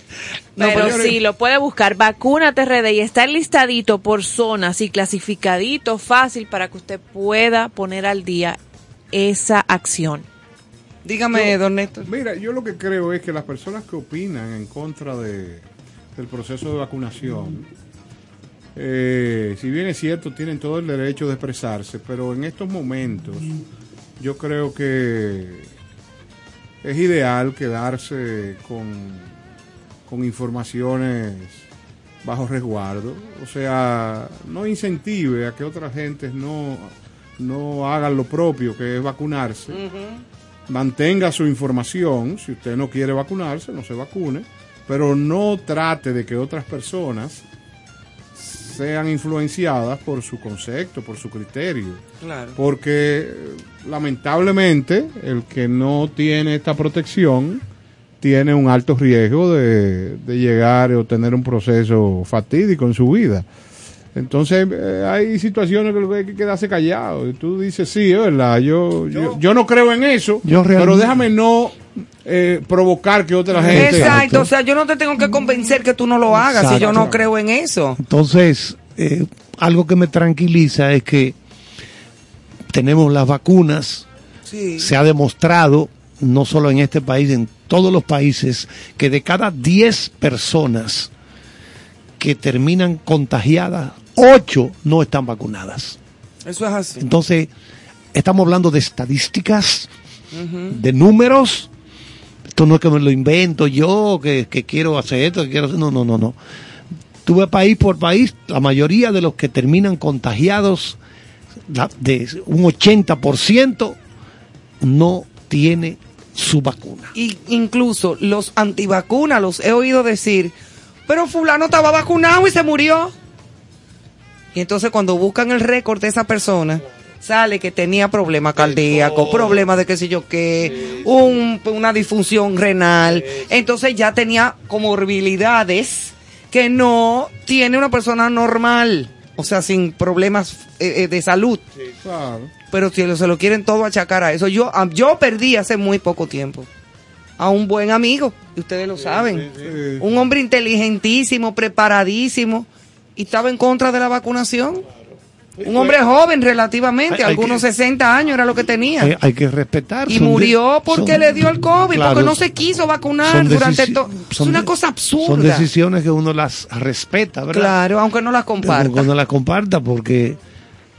No, Pero pero- sí, lo puede buscar Vacuna TRD y está listadito por zonas y clasificadito fácil para que usted pueda poner al día esa acción. Dígame, Yo- don Néstor. Mira, yo lo que creo es que las personas que opinan en contra de, del proceso de vacunación, eh, si bien es cierto, tienen todo el derecho de expresarse, pero en estos momentos yo creo que es ideal quedarse con, con informaciones bajo resguardo. O sea, no incentive a que otras gentes no, no hagan lo propio, que es vacunarse mantenga su información. Si usted no quiere vacunarse, no se vacune. Pero no trate de que otras personas sean influenciadas por su concepto, por su criterio. Claro. Porque eh, lamentablemente el que no tiene esta protección tiene un alto riesgo de, de llegar o tener un proceso fatídico en su vida. Entonces eh, hay situaciones que lo que hay que quedarse callado. Y tú dices, sí, es verdad, yo, yo, yo no creo en eso, Yo pero déjame no eh, provocar que otra gente... Exacto, o sea, yo no te tengo que convencer que tú no lo hagas si yo no creo en eso. Entonces, eh, algo que me tranquiliza es que tenemos las vacunas, Sí. se ha demostrado, no solo en este país, en todos los países, que de cada 10 personas que terminan contagiadas, 8 no están vacunadas. Eso es así. Entonces, estamos hablando de estadísticas, de números. Esto no es que me lo invento yo, que, que quiero hacer esto, que quiero hacer. No, no, no, no. Tú ves país por país, la mayoría de los que terminan contagiados, la- de un 80%, no tiene su vacuna. Y incluso los antivacunas los he oído decir, pero fulano estaba vacunado y se murió. Y entonces cuando buscan el récord de esa persona, sale que tenía problemas cardíacos, problemas de qué sé yo qué, un- una disfunción renal. Entonces ya tenía comorbilidades que no tiene una persona normal, o sea, sin problemas eh, eh, de salud. Claro. Pero si se lo quieren todo achacar a eso. Yo, yo perdí hace muy poco tiempo a un buen amigo, y ustedes lo saben. Un hombre inteligentísimo, preparadísimo, y estaba en contra de la vacunación. Un hombre joven relativamente, Hay- hay algunos que- 60 años era lo que tenía. Hay, hay que respetar. y son murió porque son- le dio el COVID, Claro, porque no se quiso vacunar son durante todo. Es son una de- cosa Son absurda. decisiones que uno las respeta, ¿verdad? Claro, aunque no las comparta. Cuando las comparta, porque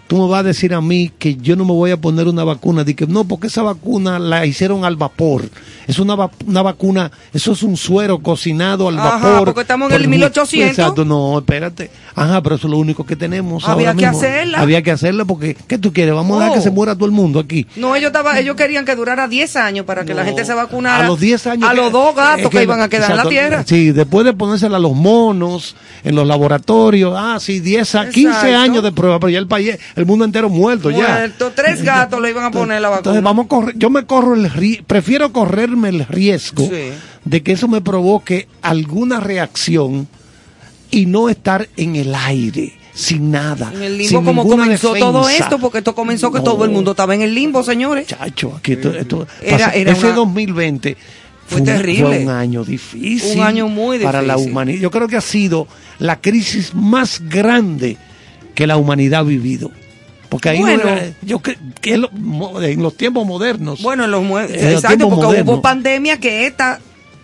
tú me vas a decir a mí que yo no me voy a poner una vacuna. Dije, no, porque esa vacuna la hicieron al vapor. Es una, va- una vacuna, eso es un suero cocinado al Ajá, vapor. porque estamos en el Por- 1800. Exacto, no, espérate. Ajá, pero eso es lo único que tenemos. Había ahora que mismo. hacerla. Había que hacerla porque, ¿qué tú quieres? Vamos a dejar Oh. que se muera todo el mundo aquí. No, ellos, estaba, ellos querían que durara 10 años para que la gente se vacunara. A los 10 años. A que- los dos gatos es que, iban a quedar exacto, en la tierra. Sí, después de ponérsela a los monos, en los laboratorios, ah, sí, 10 a 15 Exacto. años de prueba, pero ya el país, el mundo entero muerto ya. Muerto, tres gatos le iban a poner la vacuna. Entonces vamos a correr, yo me corro el ri- prefiero correrme el riesgo Sí. de que eso me provoque alguna reacción y no estar en el aire, sin nada. En el limbo sin como comenzó todo esto, porque esto comenzó que No. todo el mundo estaba en el limbo, señores. Chacho, aquí esto, esto- Era- ese una- 2020 Fue un- terrible. fue un año difícil. Un año muy Para la difícil. humanidad. Yo creo que ha sido la crisis más grande que la humanidad ha vivido. Porque ahí no Bueno. era- yo cre- que en, lo- mo- en los tiempos modernos. Bueno, en los, En los exacto, tiempos porque modernos. hubo pandemia que esta,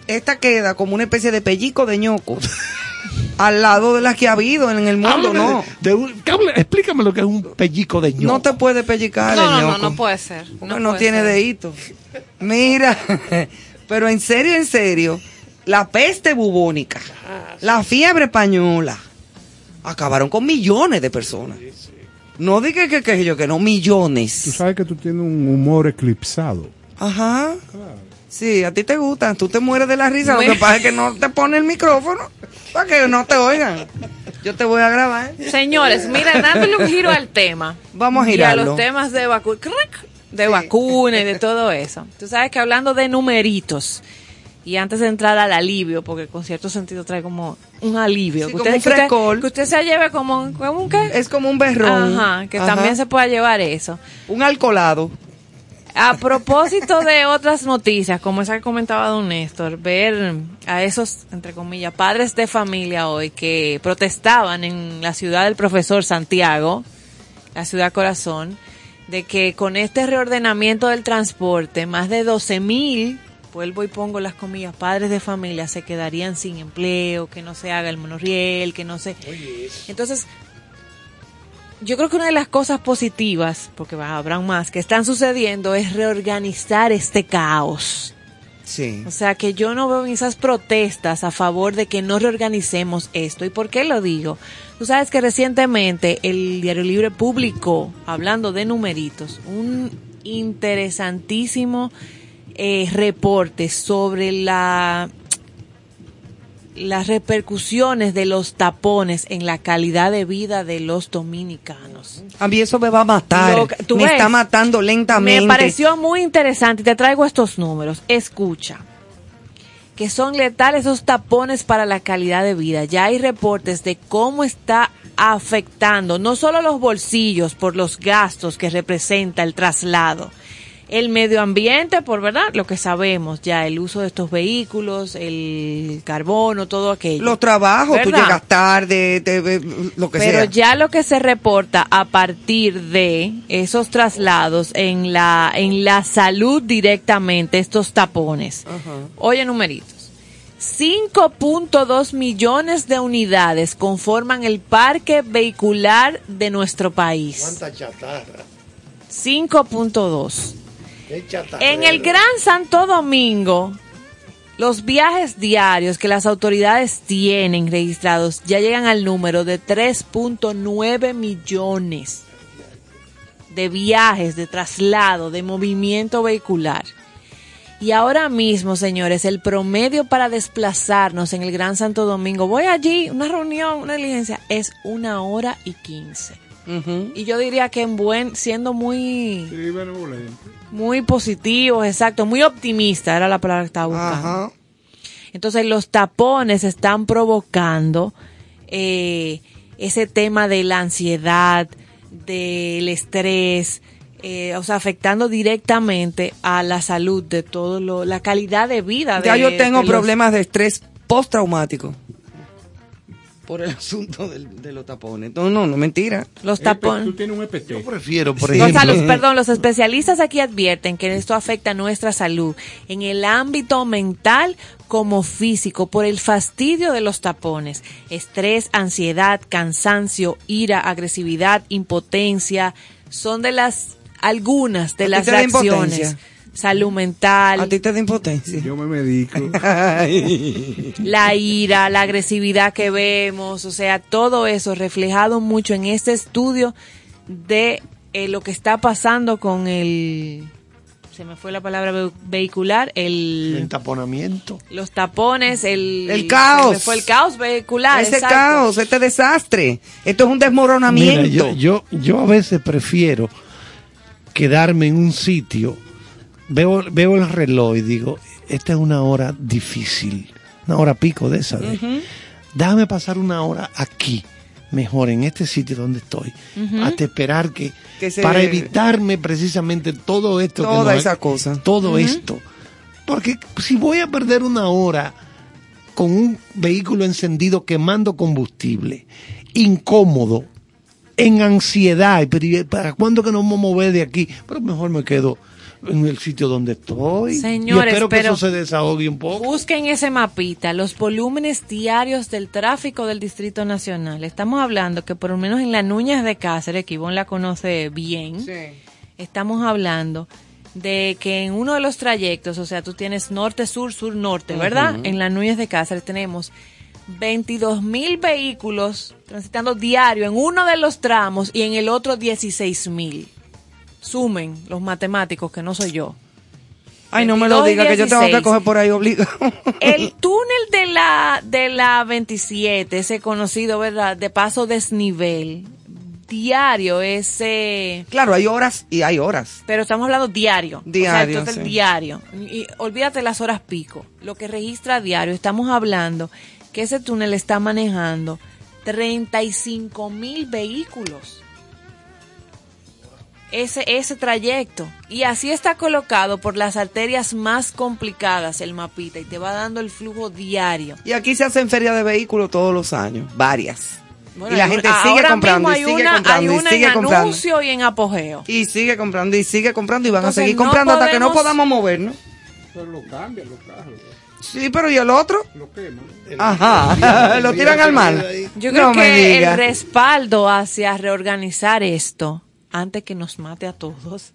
esta queda como una especie de pellico de ñoco al lado de las que ha habido en el mundo, Háblame ¿no? de- de un- hable- explícame lo que es un pellico de ñoco. No te puede pellicar No, el no, no, ñoco. no puede ser. No no, puede tiene ser. dedito. Mira, pero en serio, en serio, la peste bubónica, la fiebre española, acabaron con millones de personas. No diga que, que yo que no, Tú millones. sabes que tú tienes un humor eclipsado. Ajá. Sí, a ti te gusta, tú te mueres de la risa, lo que pasa es que no te pone el micrófono para que no te oigan. Yo te voy a grabar. Señores, miren, dándole un giro al tema. Vamos a Y a girarlo. los temas de vacu de vacuna y de todo eso. Tú sabes que hablando de numeritos, y antes de entrar al alivio, porque con cierto sentido trae como un alivio. Sí, que, como usted, un que usted- que usted se lleve como, como un qué? Es como un berrón. Ajá, que Ajá. también se pueda llevar eso. Un alcoholado. A propósito de otras noticias, como esa que comentaba don Néstor, ver a esos, entre comillas, padres de familia hoy que protestaban en la ciudad del profesor Santiago, la ciudad corazón, de que con este reordenamiento del transporte, más de 12 mil, vuelvo y pongo las comillas, padres de familia se quedarían sin empleo, que no se haga el monorriel, que no se... Entonces, yo creo que una de las cosas positivas, porque va, habrán más, que están sucediendo es reorganizar este caos. Sí. O sea, que yo no veo esas protestas a favor de que no reorganicemos esto. ¿Y por qué lo digo? Tú sabes que recientemente el Diario Libre publicó, hablando de numeritos, un interesantísimo eh, reporte sobre la las repercusiones de los tapones en la calidad de vida de los dominicanos. A mí eso me va a matar. Lo que- ¿tú me ves? está matando lentamente. Me pareció muy interesante y te traigo estos números. Escucha, que son letales esos tapones para la calidad de vida. Ya hay reportes de cómo está afectando no solo los bolsillos por los gastos que representa el traslado, el medio ambiente, por verdad, lo que sabemos ya, el uso de estos vehículos, el carbono, todo aquello. Los trabajos, tú ¿Verdad? llegas tarde, te- lo que Pero sea. ya lo que se reporta a partir de esos traslados en la en la salud directamente, estos tapones. Oye, numeritos. 5.2 millones de unidades conforman el parque vehicular de nuestro país. ¿Cuánta chatarra? 5.2. En el Gran Santo Domingo, los viajes diarios que las autoridades tienen registrados ya llegan al número de 3.9 millones de viajes, de traslado, de movimiento vehicular. Y ahora mismo, señores, el promedio para desplazarnos en el Gran Santo Domingo, voy allí, una reunión, una diligencia, es una hora y quince. Y yo diría que en buen, siendo muy, muy positivos, exacto, muy optimista era la palabra que estaba buscando. Ajá. Entonces los tapones están provocando eh, ese tema de la ansiedad, del estrés, eh, o sea, afectando directamente a la salud de todo lo, la calidad de vida. Ya de- yo tengo de los- problemas de estrés postraumático. Por el asunto del- de los tapones. No, no, no, mentira. Los Tú tapones. tienes un EPT. Yo prefiero, por Sí. O ejemplo, sea, los, perdón, los especialistas aquí advierten que esto afecta nuestra salud en el ámbito mental como físico por el fastidio de los tapones. Estrés, ansiedad, cansancio, ira, agresividad, impotencia, son de las algunas de ¿A las reacciones. Salud A mental, ti te da impotencia. Yo me medico. La ira, la agresividad que vemos, o sea, todo eso reflejado mucho en este estudio de eh, lo que está pasando con el, se me fue la palabra ve- vehicular, el el, taponamiento. los tapones, el, El caos. se me fue el caos vehicular, Ese exacto. caos, este desastre. Esto es un desmoronamiento. Mira, yo, yo, yo a veces prefiero quedarme en un sitio, veo, veo el reloj y digo, esta es una hora difícil, una hora pico de esa. ¿ves? Déjame pasar una hora aquí, mejor en este sitio donde estoy, hasta esperar que, Que se- para evitarme precisamente todo esto. que Toda nos- esa cosa. Todo esto. Porque si voy a perder una hora con un vehículo encendido quemando combustible, incómodo, en ansiedad, pero ¿y ¿para cuándo que nos vamos a mover de aquí? Pero mejor me quedo en el sitio donde estoy. Señores, y espero que eso se desahogue un poco. Busquen ese mapita, los volúmenes diarios del tráfico del Distrito Nacional. Estamos hablando que por lo menos en la Núñez de Cáceres, que Ivonne la conoce bien, estamos hablando de que en uno de los trayectos, o sea, tú tienes norte, sur, sur, norte, ¿verdad? En la Núñez de Cáceres tenemos 22 mil vehículos transitando diario en uno de los tramos y en el otro 16 mil. Sumen los matemáticos, que no soy yo. Ay, no me lo 22 y diga, que yo tengo que 16. coger por ahí obligado. El túnel de la, de la 27, ese conocido, ¿verdad? De paso desnivel, diario, ese... claro, hay horas y hay horas. Pero estamos hablando diario. Diario, O sea, total sí. diario. Y olvídate las horas pico. Lo que registra diario, estamos hablando que ese túnel está manejando 35 mil vehículos. Ese, ese trayecto. Y así está colocado por las arterias más complicadas el mapita y te va dando el flujo diario. Y aquí se hacen ferias de vehículos todos los años, varias. Bueno, y la gente sigue comprando y sigue una, comprando hay y una sigue en comprando. anuncio y en apogeo. Y sigue comprando y sigue comprando y van Entonces, a seguir no comprando hasta que no podamos movernos. Pero lo cambian los carros. Sí, pero ¿y el otro? Lo queman. Ajá, lo tiran al mar. Yo creo No que el respaldo hacia reorganizar esto antes que nos mate a todos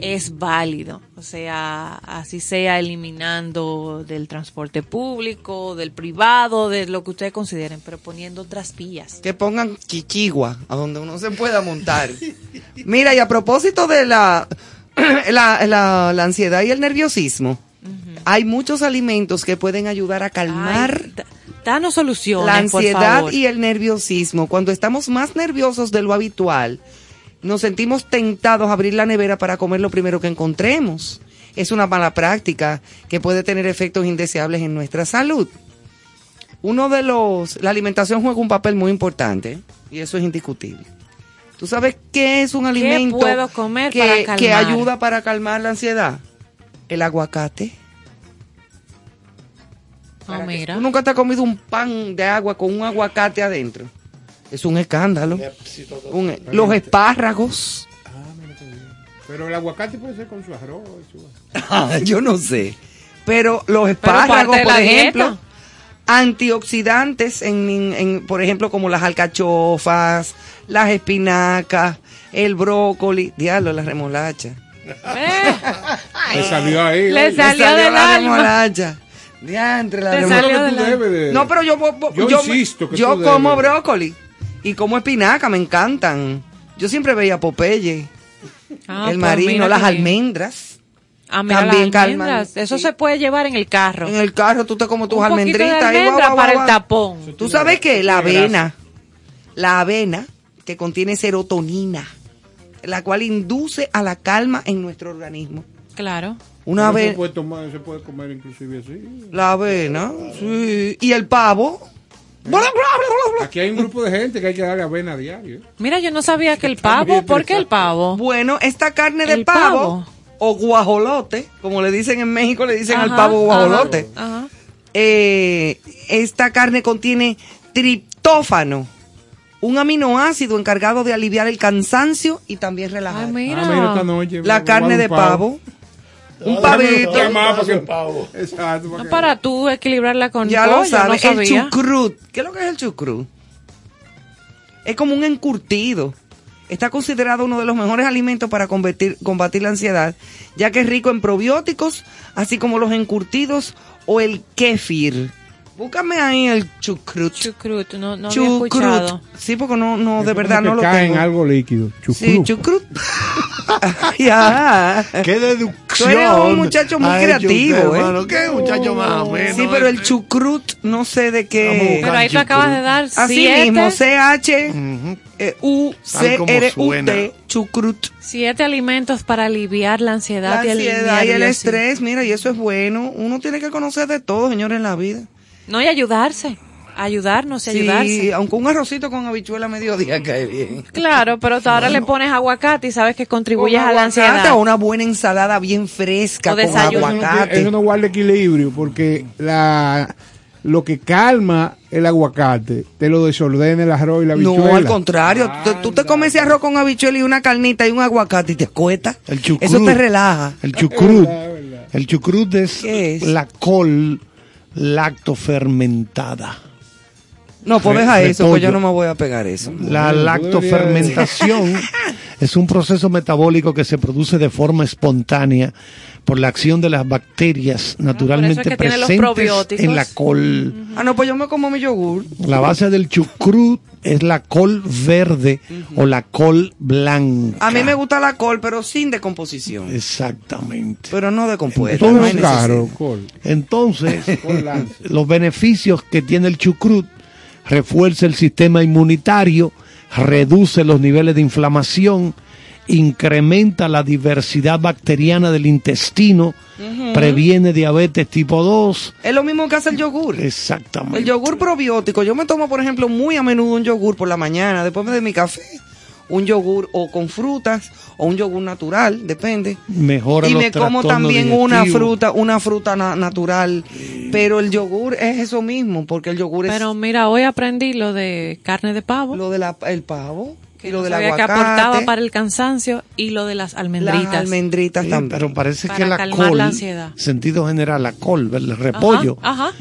es válido. O sea, así sea eliminando del transporte público, del privado, de lo que ustedes consideren, pero poniendo otras vías. Que pongan chichigua a donde uno se pueda montar. Mira, y a propósito de la, la, la- la ansiedad y el nerviosismo, hay muchos alimentos que pueden ayudar a calmar Ay, da- danos soluciones, la por ansiedad favor. y el nerviosismo. Cuando estamos más nerviosos de lo habitual, nos sentimos tentados a abrir la nevera para comer lo primero que encontremos. Es una mala práctica que puede tener efectos indeseables en nuestra salud. Uno de los, la alimentación juega un papel muy importante y eso es indiscutible. ¿Tú sabes qué es un alimento puedo comer que, para calmar? que ayuda para calmar la ansiedad? El aguacate. Ah, mira. ¿Tú nunca te has comido un pan de agua con un aguacate adentro? Es un escándalo. Un- e- los espárragos. Pero el aguacate puede ser con su arroz. y su- Ah, yo no sé. Pero los espárragos, de por la ejemplo, dieta. antioxidantes, en, en- por ejemplo, como las alcachofas, las espinacas, el brócoli, diablo, la remolacha. Le salió ahí. Le salió del alma. remolacha. Diantre, la remolacha. de- No, pero yo, yo, Yo yo, insisto que yo como brócoli y como espinaca, me encantan. Yo siempre veía Popeye, Ah, el pues marino, las qué almendras. Ah, mira, también las calman, almendras. Eso sí. se puede llevar en el carro. En el carro tú te comes tus Un poquito de almendritas. guau, guau, para guau, el tapón. Tú sabes que la avena, la avena que contiene serotonina, la cual induce a la calma en nuestro organismo. Claro. Una Pero se avena, puede tomar, se puede comer inclusive así. la avena, sí. Y el pavo. Aquí hay un grupo de gente que hay que darle avena a diario. Mira, yo no sabía que el pavo, ¿por qué el pavo? Bueno, esta carne de pavo, pavo. o guajolote, como le dicen en México, le dicen al pavo guajolote. Ajá. Eh, esta carne contiene triptófano, un aminoácido encargado de aliviar el cansancio y también relajar. Ay, mira. Ah, mira esta noche. La carne de pavo, un pavito. ¿Qué más? Porque- Exacto. No porque- para tú equilibrarla con Ya pollo, lo sabes, no el chucrut. ¿Qué es lo que es el chucrut? Es como un encurtido. Está considerado uno de los mejores alimentos para combatir, combatir la ansiedad, ya que es rico en probióticos, así como los encurtidos o el kéfir. Búscame ahí el chucrut. Chucrut, no, no había escuchado. Sí, porque no, no, de verdad no lo cae tengo. en algo líquido. Sí, Chucrut. chucrut. ya. ¡Qué deducción! Tú eres un muchacho muy creativo, usted, ¿eh? hermano. ¿Qué muchacho más o menos? Sí, pero el chucrut no sé de qué. Pero ahí tú acabas de dar Así siete, mismo, C-H eh, U C R U. T chucrut. siete alimentos para aliviar la ansiedad, La y el ansiedad y el estrés, mira, y eso es bueno. Uno tiene que conocer de todo, señores, en la vida. No, y ayudarse. Ayudarnos y Sí, ayudarse. aunque un arrocito con habichuela a mediodía cae bien. Claro, pero tú ahora le pones aguacate y sabes que contribuyes Con a la aguacate ansiedad. o una buena ensalada bien fresca O con aguacate. Eso no guarda equilibrio porque la lo que calma el aguacate te lo desordena el arroz y la habichuela. No, al contrario. Tú, tú te comes ese arroz con habichuela y una carnita y un aguacate y te acuestas. El chucrut. Eso te relaja. El chucrut. El chucrut es, ¿Qué es? la col lactofermentada. No, pues deja eso, pues yo no me voy a pegar eso. La lactofermentación es un proceso metabólico que se produce de forma espontánea por la acción de las bacterias naturalmente que tiene los presentes en la col. Ah, no, pues yo me como mi yogur. La base del chucrut es la col verde o la col blanca. A mí me gusta la col, pero sin decomposición. Exactamente. Pero no decompuesta. Todo no. Col. Entonces, los beneficios que tiene el chucrut refuerza el sistema inmunitario, reduce los niveles de inflamación, incrementa la diversidad bacteriana del intestino, previene diabetes tipo 2. Es lo mismo que hace el yogur. Exactamente. El yogur probiótico. Yo me tomo, por ejemplo, muy a menudo un yogur por la mañana, después de mi café. Un yogur o con frutas o un yogur natural, depende. Mejora y los me como también una fruta, una fruta na- natural. Pero el yogur es eso mismo, porque el yogur Pero es mira, hoy aprendí lo de carne de pavo. lo del el pavo que y lo no del sabía que aguacate. aportaba para el cansancio y lo de las almendritas. Las almendritas Sí, también. pero parece Para que la col, la ansiedad. sentido general, la col, el Ajá, repollo, Ajá.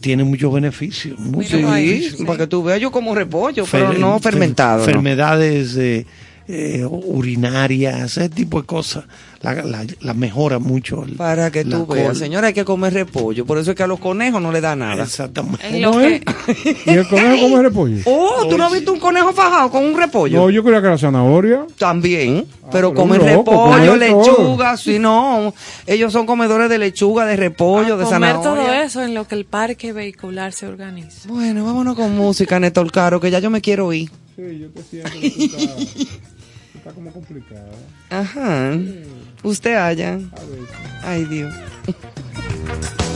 tiene muchos beneficios. Muchos ahí. beneficios. Sí, para que tú veas, yo como repollo, pero Fer- no fer- fermentado. ¿no? Enfermedades eh, eh, urinarias, ese tipo de cosas. La, la, la mejora mucho. el- Para que tú veas, señora, hay que comer repollo. Por eso es que a los conejos no le da nada. Exactamente. En lo ¿Cómo que, es? ¿Y el conejo come repollo? Oh, ¿tú no has visto un conejo fajado con un repollo? No, yo creía que era zanahoria. También, pero pero comen repollo, todo. lechuga, si no, ellos son comedores de lechuga, de repollo, de a comer todo zanahoria. eso en lo que el parque vehicular se organiza. Bueno, vámonos con música, Néstor Caro, que ya yo me quiero ir. Sí, yo te siento como complicada. Ajá. Usted haya. A ver. Ay, Dios.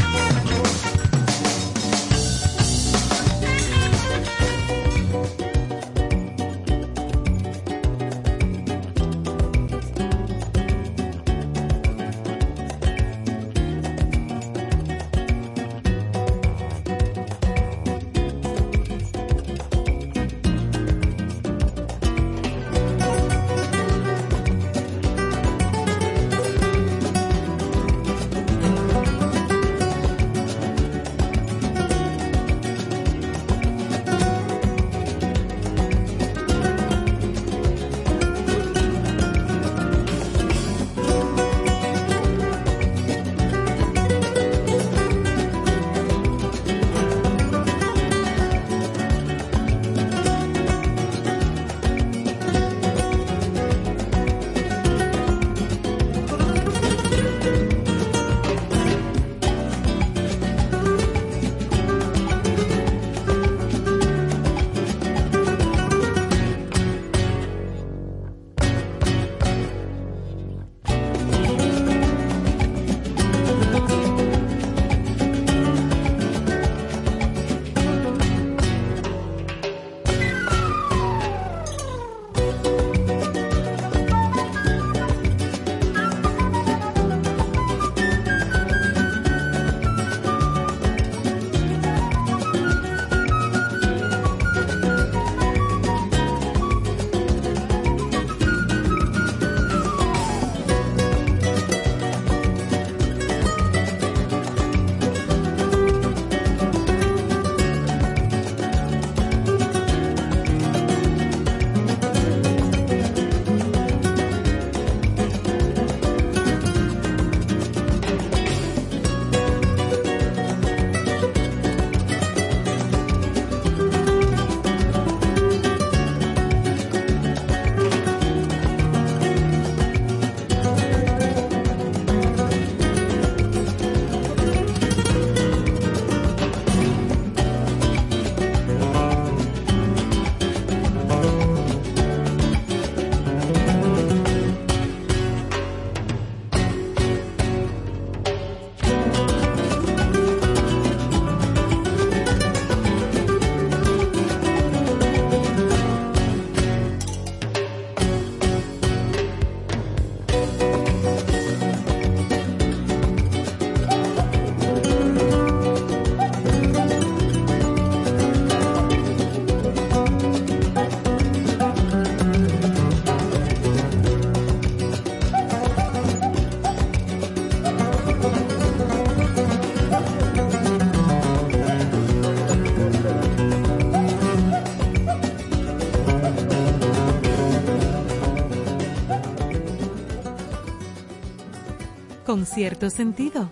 con cierto sentido.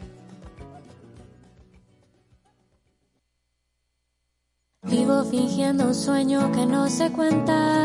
Vivo fingiendo un sueño que no se cuenta.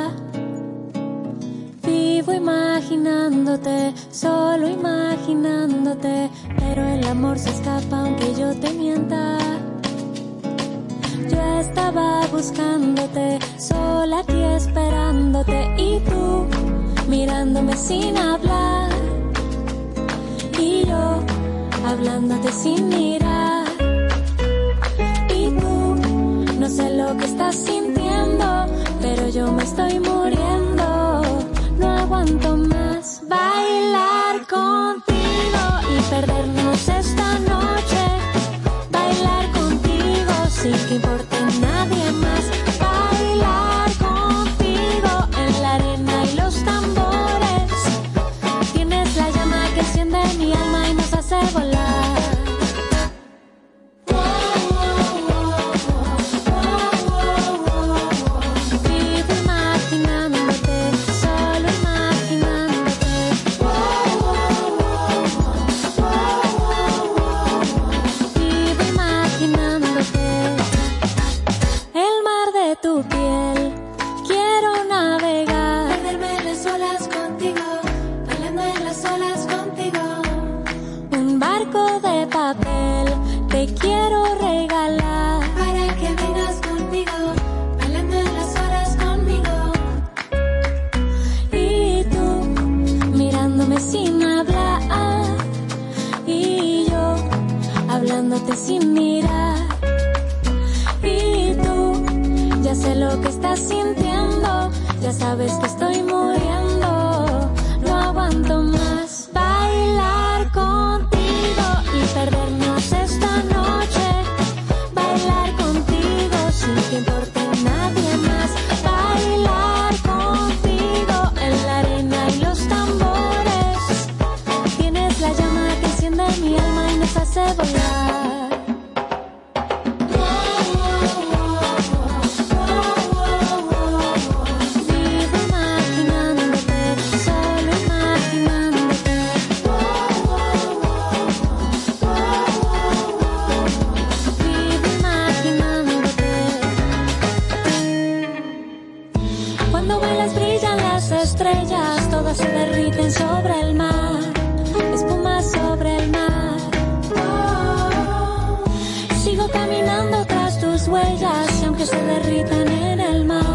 Sigo caminando tras tus huellas aunque se derritan en el mar,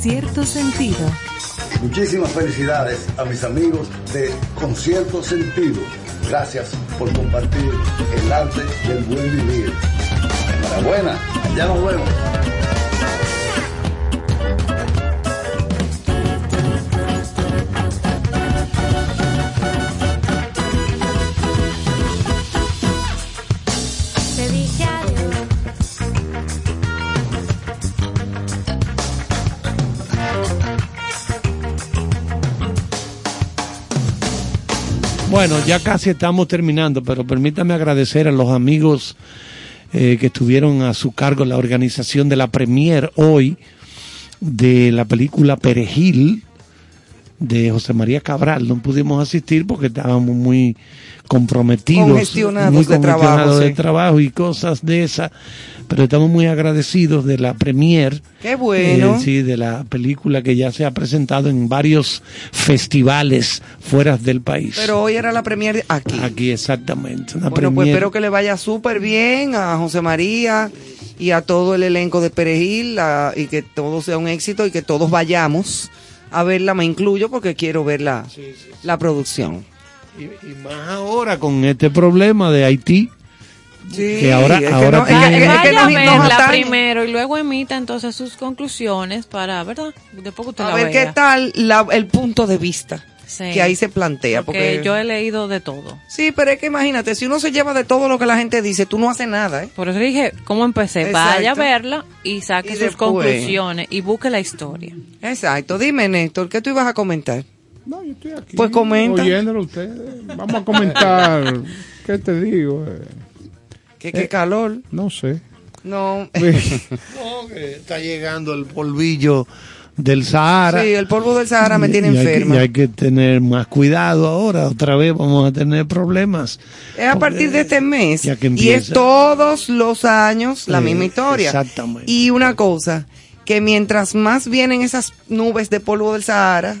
Cierto sentido. Muchísimas felicidades a mis amigos de Concierto Sentido. Gracias por compartir el arte del buen vivir. Enhorabuena, ya nos vemos. Bueno, ya casi estamos terminando, pero permítame agradecer a los amigos eh, que estuvieron a su cargo en la organización de la premier hoy de la película Perejil de José María Cabral. No pudimos asistir porque estábamos muy comprometidos, Congestionados muy de trabajo, congestionados de sí. trabajo y cosas de esas, pero estamos muy agradecidos de la premier Qué bueno. eh, sí, de la película que ya se ha presentado en varios festivales fuera del país. Pero hoy era la premier aquí. Aquí exactamente. Una Bueno, pues espero que le vaya súper bien a José María y a todo el elenco de Perejil y que todo sea un éxito y que todos vayamos a verla. Me incluyo porque quiero ver la, la producción. Y, y más ahora con este problema de Haití. Sí, que ahora, es que es tiene- es que nos- nos atañe. primero y luego emita entonces sus conclusiones para, ¿verdad? Después que usted A la ver vea. qué tal la- el punto de vista Sí. que ahí se plantea. Porque Porque, yo he leído de todo. Sí, pero es que imagínate, si uno se lleva de todo lo que la gente dice, tú no haces nada, ¿eh? Por eso dije, ¿cómo empecé? Exacto. Vaya a verla y saque Y sus después- conclusiones y busque la historia. Exacto. Dime, Néstor, ¿qué tú ibas a comentar? No, yo estoy aquí. Pues comenta. Oyéndolo a ustedes. Vamos a comentar. ¿Qué te digo? Eh, ¿Qué, qué calor? No sé. No. No, que está llegando el polvillo del Sahara. Sí, el polvo del Sahara me tiene Y hay que- enferma. y hay que tener más cuidado ahora. Otra vez vamos a tener problemas. Es a partir de este mes. Ya que y es todos los años la misma historia. exactamente. Y una cosa, que mientras más vienen esas nubes de polvo del Sahara,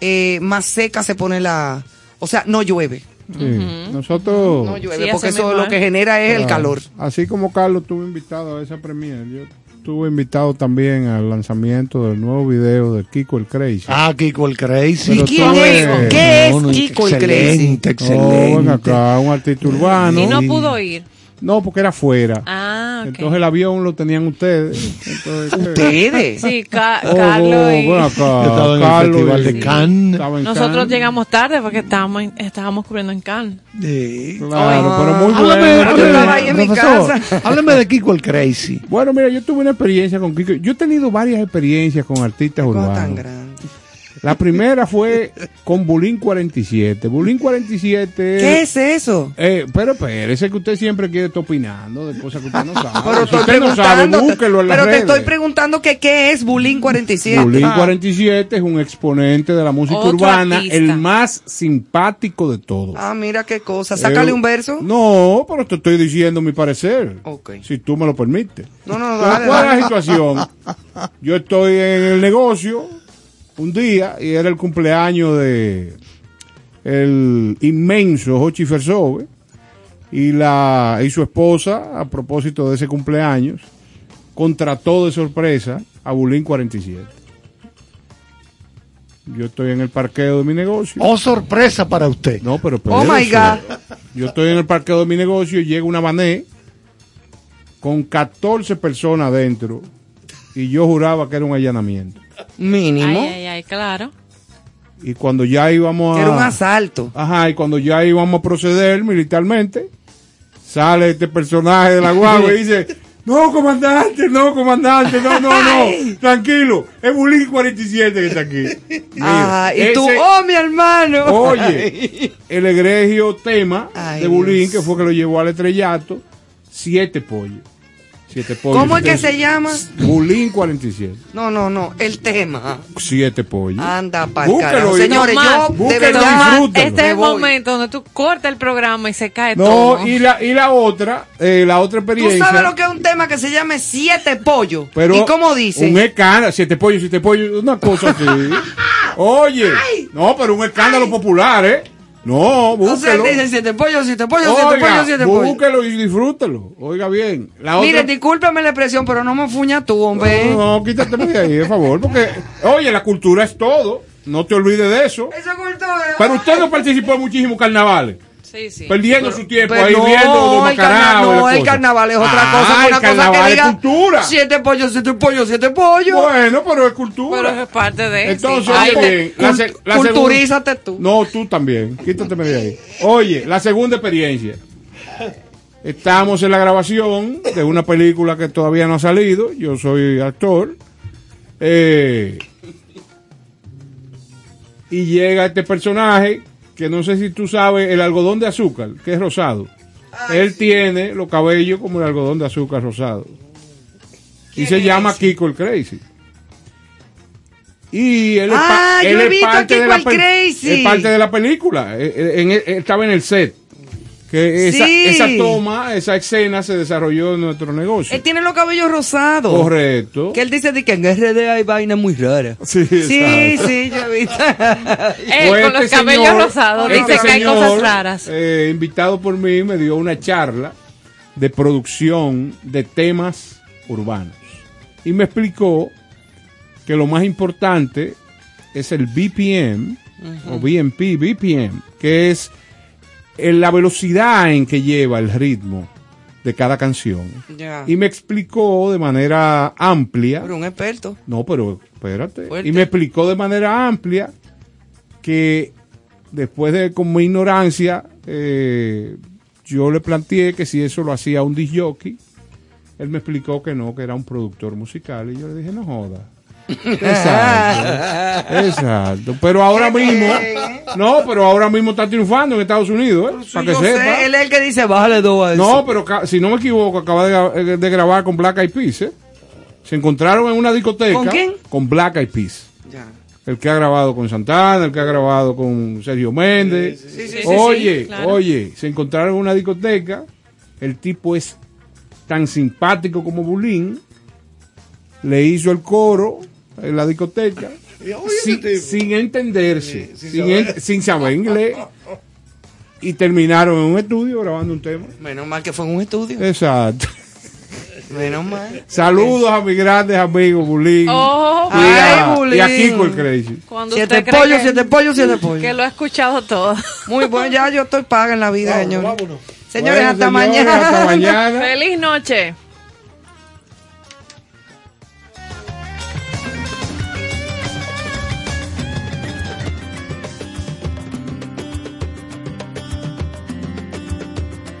eh, más seca se pone la... O sea, no llueve. Sí. Nosotros. No llueve, porque eso lo que genera es el calor. Así como Carlos estuvo invitado a esa premiere, yo estuve invitado también al lanzamiento del nuevo video de Kiko el Crazy. Ah, Kiko el Crazy. Pero quién tú es? ves- ¿Qué es No, no, Kiko el excelente, Crazy? excelente. Oh, ven acá, un artista urbano. Y no pudo ir. No, porque era afuera. Ah, Entonces el avión lo tenían ustedes. ¿Ustedes? Sí, Ca- Oh, Carlos oh, y... ven acá, Yo estaba en el Carlos Festival y- de Cannes. en Nosotros Cannes. llegamos tarde porque estábamos, en- estábamos cubriendo en Cannes. Sí. Claro, pero muy bueno. háblame, de Kiko el Crazy. Bueno, mira, yo tuve una experiencia con Kiko. Yo he tenido varias experiencias con artistas Cosa tan urbanos. grande. La primera fue con Bulín 47. Bulín 47 ¿Qué es eso? Eh, pero espérese que usted siempre quiere estar opinando de cosas que usted no sabe. Pero si usted no sabe, búsquelo en las pero te redes. estoy preguntando que qué es Bulín 47. Bulín Ah. 47 es un exponente de la música Otro urbana, artista. el más simpático de todos. Ah, mira qué cosa. Sácale Eh, un verso. No, pero te estoy diciendo mi parecer. Ok. Si tú me lo permites. No, no, dale, ¿Cuál es la situación? Yo estoy en el negocio un día y era el cumpleaños de el inmenso Hochi Fersove y la y su esposa a propósito de ese cumpleaños contrató de sorpresa a Bulín 47. Yo estoy en el parqueo de mi negocio. Oh, sorpresa para usted. No, pero Oh my. God. Yo estoy en el parqueo de mi negocio y llega una vané con 14 personas adentro y yo juraba que era un allanamiento. Mínimo. Ay, ay, ay, claro. Y cuando ya íbamos a... Era un asalto. Ajá, y cuando ya íbamos a proceder militarmente, sale este personaje de la guagua y dice, no, comandante, no, comandante, no, no, no, tranquilo, es Bulín 47 que está aquí. Mira, Ah, y tú, ese- oh, mi hermano. Oye, el egregio tema Ay, de Bulín, Dios. que fue que lo llevó al estrellato, siete pollos. Siete pollos. ¿Cómo es que se llama? Bulín 47. No, no, no. El tema. Siete pollos. Anda y- Señores, yo de búsquelo y verdad. Este es el momento donde tú cortas el programa y se cae No, todo. y la, y la otra, eh, la otra Tú experiencia. sabes lo que es un tema que se llame Siete Pollos. Pero ¿Y cómo dice? Un escándalo, siete pollos, siete pollos, una cosa así. Oye, no, pero un escándalo popular, ¿eh? No, O sea, búsquelo. dice siete pollos, siete pollos, siete pollos, siete pollos. búsquelo y disfrútelo. Oiga bien. La otra... Mire, discúlpame la expresión, pero no me fuña tú, hombre. No, no, quítatelo de ahí, por favor, porque, oye, la cultura es todo. No te olvides de eso. Esa cultura. Pero usted no participó en muchísimos carnavales. Sí, sí. Perdiendo su tiempo Pero ahí viendo Pues los el, carna- macarao y no, el carnaval es otra Ah, cosa. el Una cosa carnaval que es diga cultura. siete pollos, siete pollos, siete pollos. Bueno, pero es cultura. Pero es parte de Entonces, sí. oye Ay, bien, la, se- la culturízate tú. No, tú también. Quítateme de ahí. Oye, la segunda experiencia. Estamos en la grabación de una película que todavía no ha salido. Yo soy actor. Eh, y llega este personaje que no sé si tú sabes el algodón de azúcar, que es rosado. Él tiene los cabellos como el algodón de azúcar rosado. Y se llama Kiko el Crazy. Y él, es, Ah, pa- yo él es parte de la Crazy. es parte de la película. Eh, eh, en- él estaba en el set. Que esa, Sí. esa toma, esa escena se desarrolló en nuestro negocio. Él tiene los cabellos rosados. Correcto. Que él dice de que en RD hay vainas muy raras. Sí, Sí, exacto. sí, yo he visto. Él Fue con los este cabellos señor- rosados este dice que hay cosas raras. eh, invitado por mí, me dio una charla de producción de temas urbanos. Y me explicó que lo más importante es el BPM o BMP, BPM, que es eh, la velocidad en que lleva el ritmo de cada canción. Ya. Y me explicó de manera amplia. Pero un experto. No, pero espérate. Fuerte. Y me explicó de manera amplia que después de con mi ignorancia, eh, yo le planteé que si eso lo hacía un disc jockey, él me explicó que no, que era un productor musical. Y yo le dije, no joda. Exacto. Exacto. Pero ahora mismo, no, pero ahora mismo está triunfando en Estados Unidos, ¿eh? Para que Yo sepa. sé, él es el que dice, bájale dos a eso. No, pero si no me equivoco, acaba de, gra- de grabar con Black Eyed Peas, ¿eh? Se encontraron en una discoteca. ¿Con quién? Con Black Eyed Peas. Ya. El que ha grabado con Santana, el que ha grabado con Sergio Méndez. Sí, sí, sí, sí, oye, sí, claro. oye, se encontraron en una discoteca. El tipo es tan simpático como Bulín. Le hizo el coro en la discoteca. sin, sin entenderse, sin, saber. en- sin saber inglés. Y terminaron en un estudio grabando un tema. Menos mal que fue en un estudio. Exacto. Menos mal. Saludos a mis grandes amigos Bulín. Oh, y, a, Ay, Bulín. y a Kiko el Crazy. Cuando Siete pollos, siete pollos, siete pollos. Que lo ha escuchado todo. Muy bueno, ya yo estoy paga en la vida, señores. Señores, Bueno, hasta señores, mañana. hasta mañana. Feliz noche.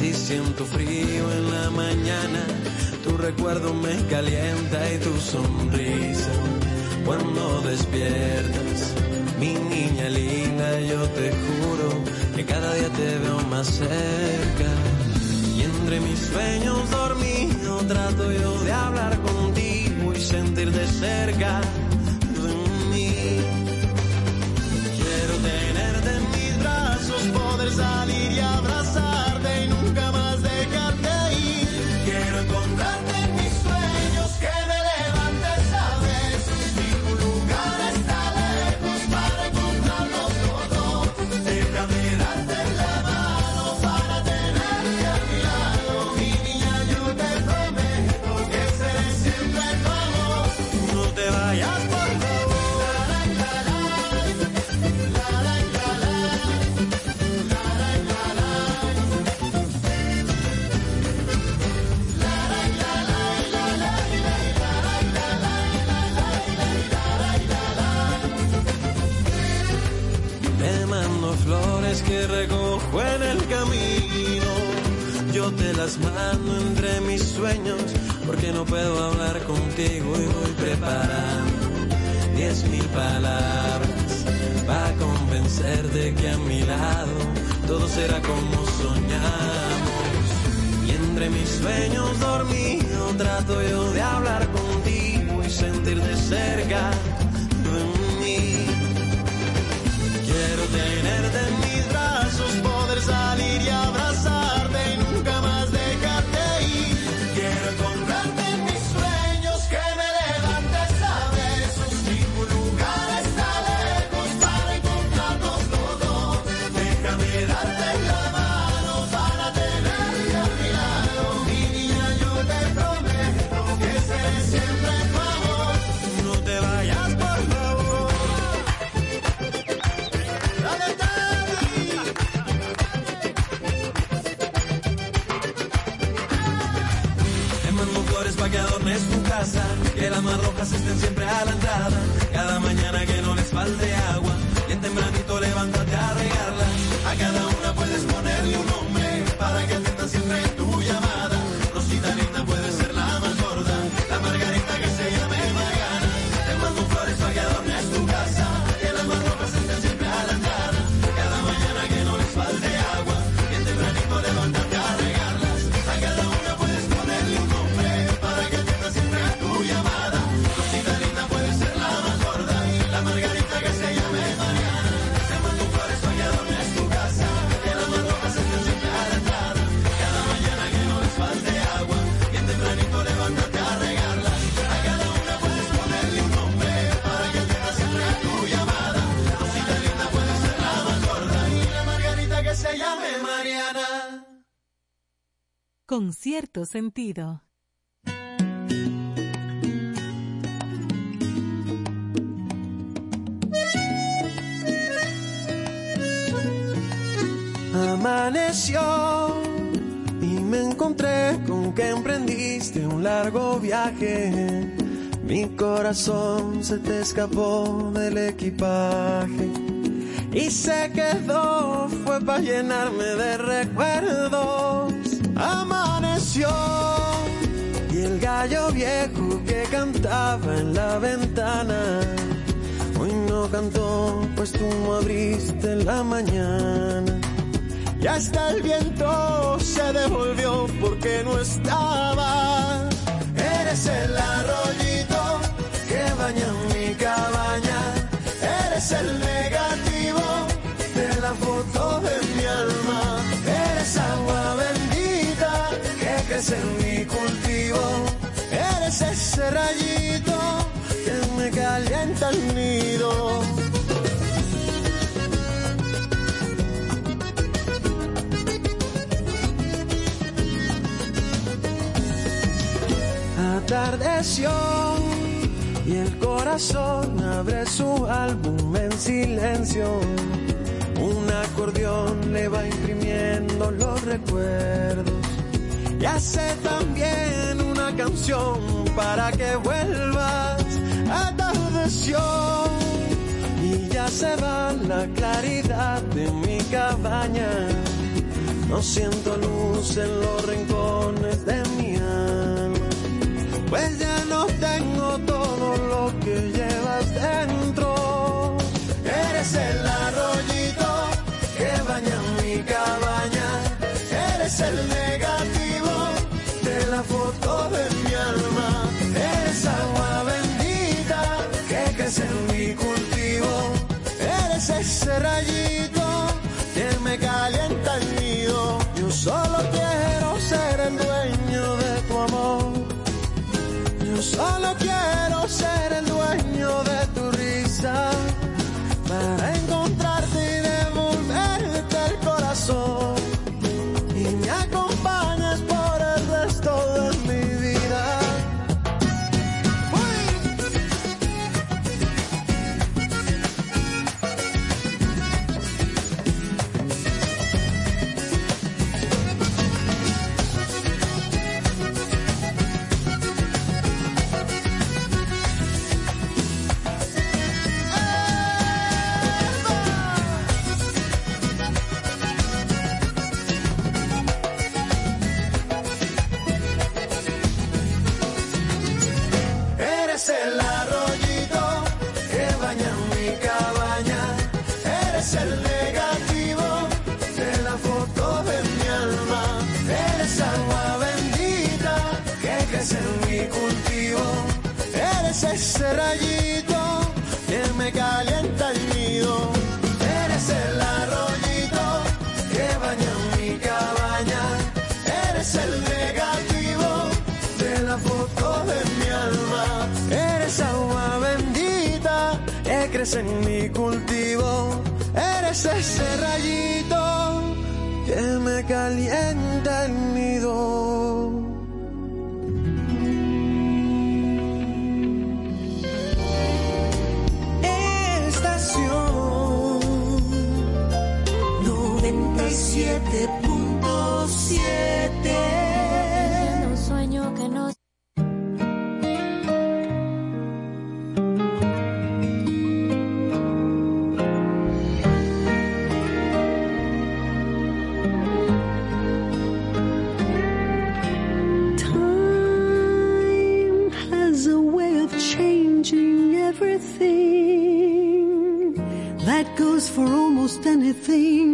si siento frío en la mañana, tu recuerdo me calienta y tu sonrisa. Cuando despiertas, mi niña linda, yo te juro que cada día te veo más cerca. Y entre mis sueños dormido trato yo de hablar contigo y sentir de cerca de mí. Quiero tenerte en mis brazos, poder salir y abrazarte camino. Yo te las mando entre mis sueños porque no puedo hablar contigo y voy preparando diez mil palabras para convencerte que a mi lado todo será como soñamos. Y entre mis sueños dormido trato yo de hablar contigo y sentir de cerca de mí. Quiero tenerte en salir y abrazarte las más rojas estén siempre a la entrada. Cada mañana que no les falte agua, con cierto sentido. Amaneció y me encontré con que emprendiste un largo viaje. Mi corazón se te escapó del equipaje y se quedó, fue para llenarme de recuerdos. Amaneció y el gallo viejo que cantaba en la ventana. Hoy no cantó, pues tú no abriste la mañana. Y hasta el viento se devolvió porque no estaba. Eres el arroyito que baña mi cabaña. Eres el negativo crece en mi cultivo. Eres ese rayito que me calienta el nido. Atardeció y el corazón abre su álbum en silencio. Un acordeón le va imprimiendo los recuerdos y hace también una canción para que vuelvas. Atardeció y ya se va la claridad de mi cabaña. No siento luz en los rincones de mi alma. Pues ya no tengo todo lo que llevas dentro. Eres el arroyito que baña mi cabaña. Eres el negativo crece en mi cultivo. Eres ese rayito que me calienta el nido. Yo solo quiero ser el dueño de tu amor. Yo solo quiero ser el dueño de calienta el nido. Eres el arroyito que baña mi cabaña. Eres el negativo de la foto de mi alma. Eres agua bendita que crece en mi cultivo. Eres ese rayito que me calienta el nido. everything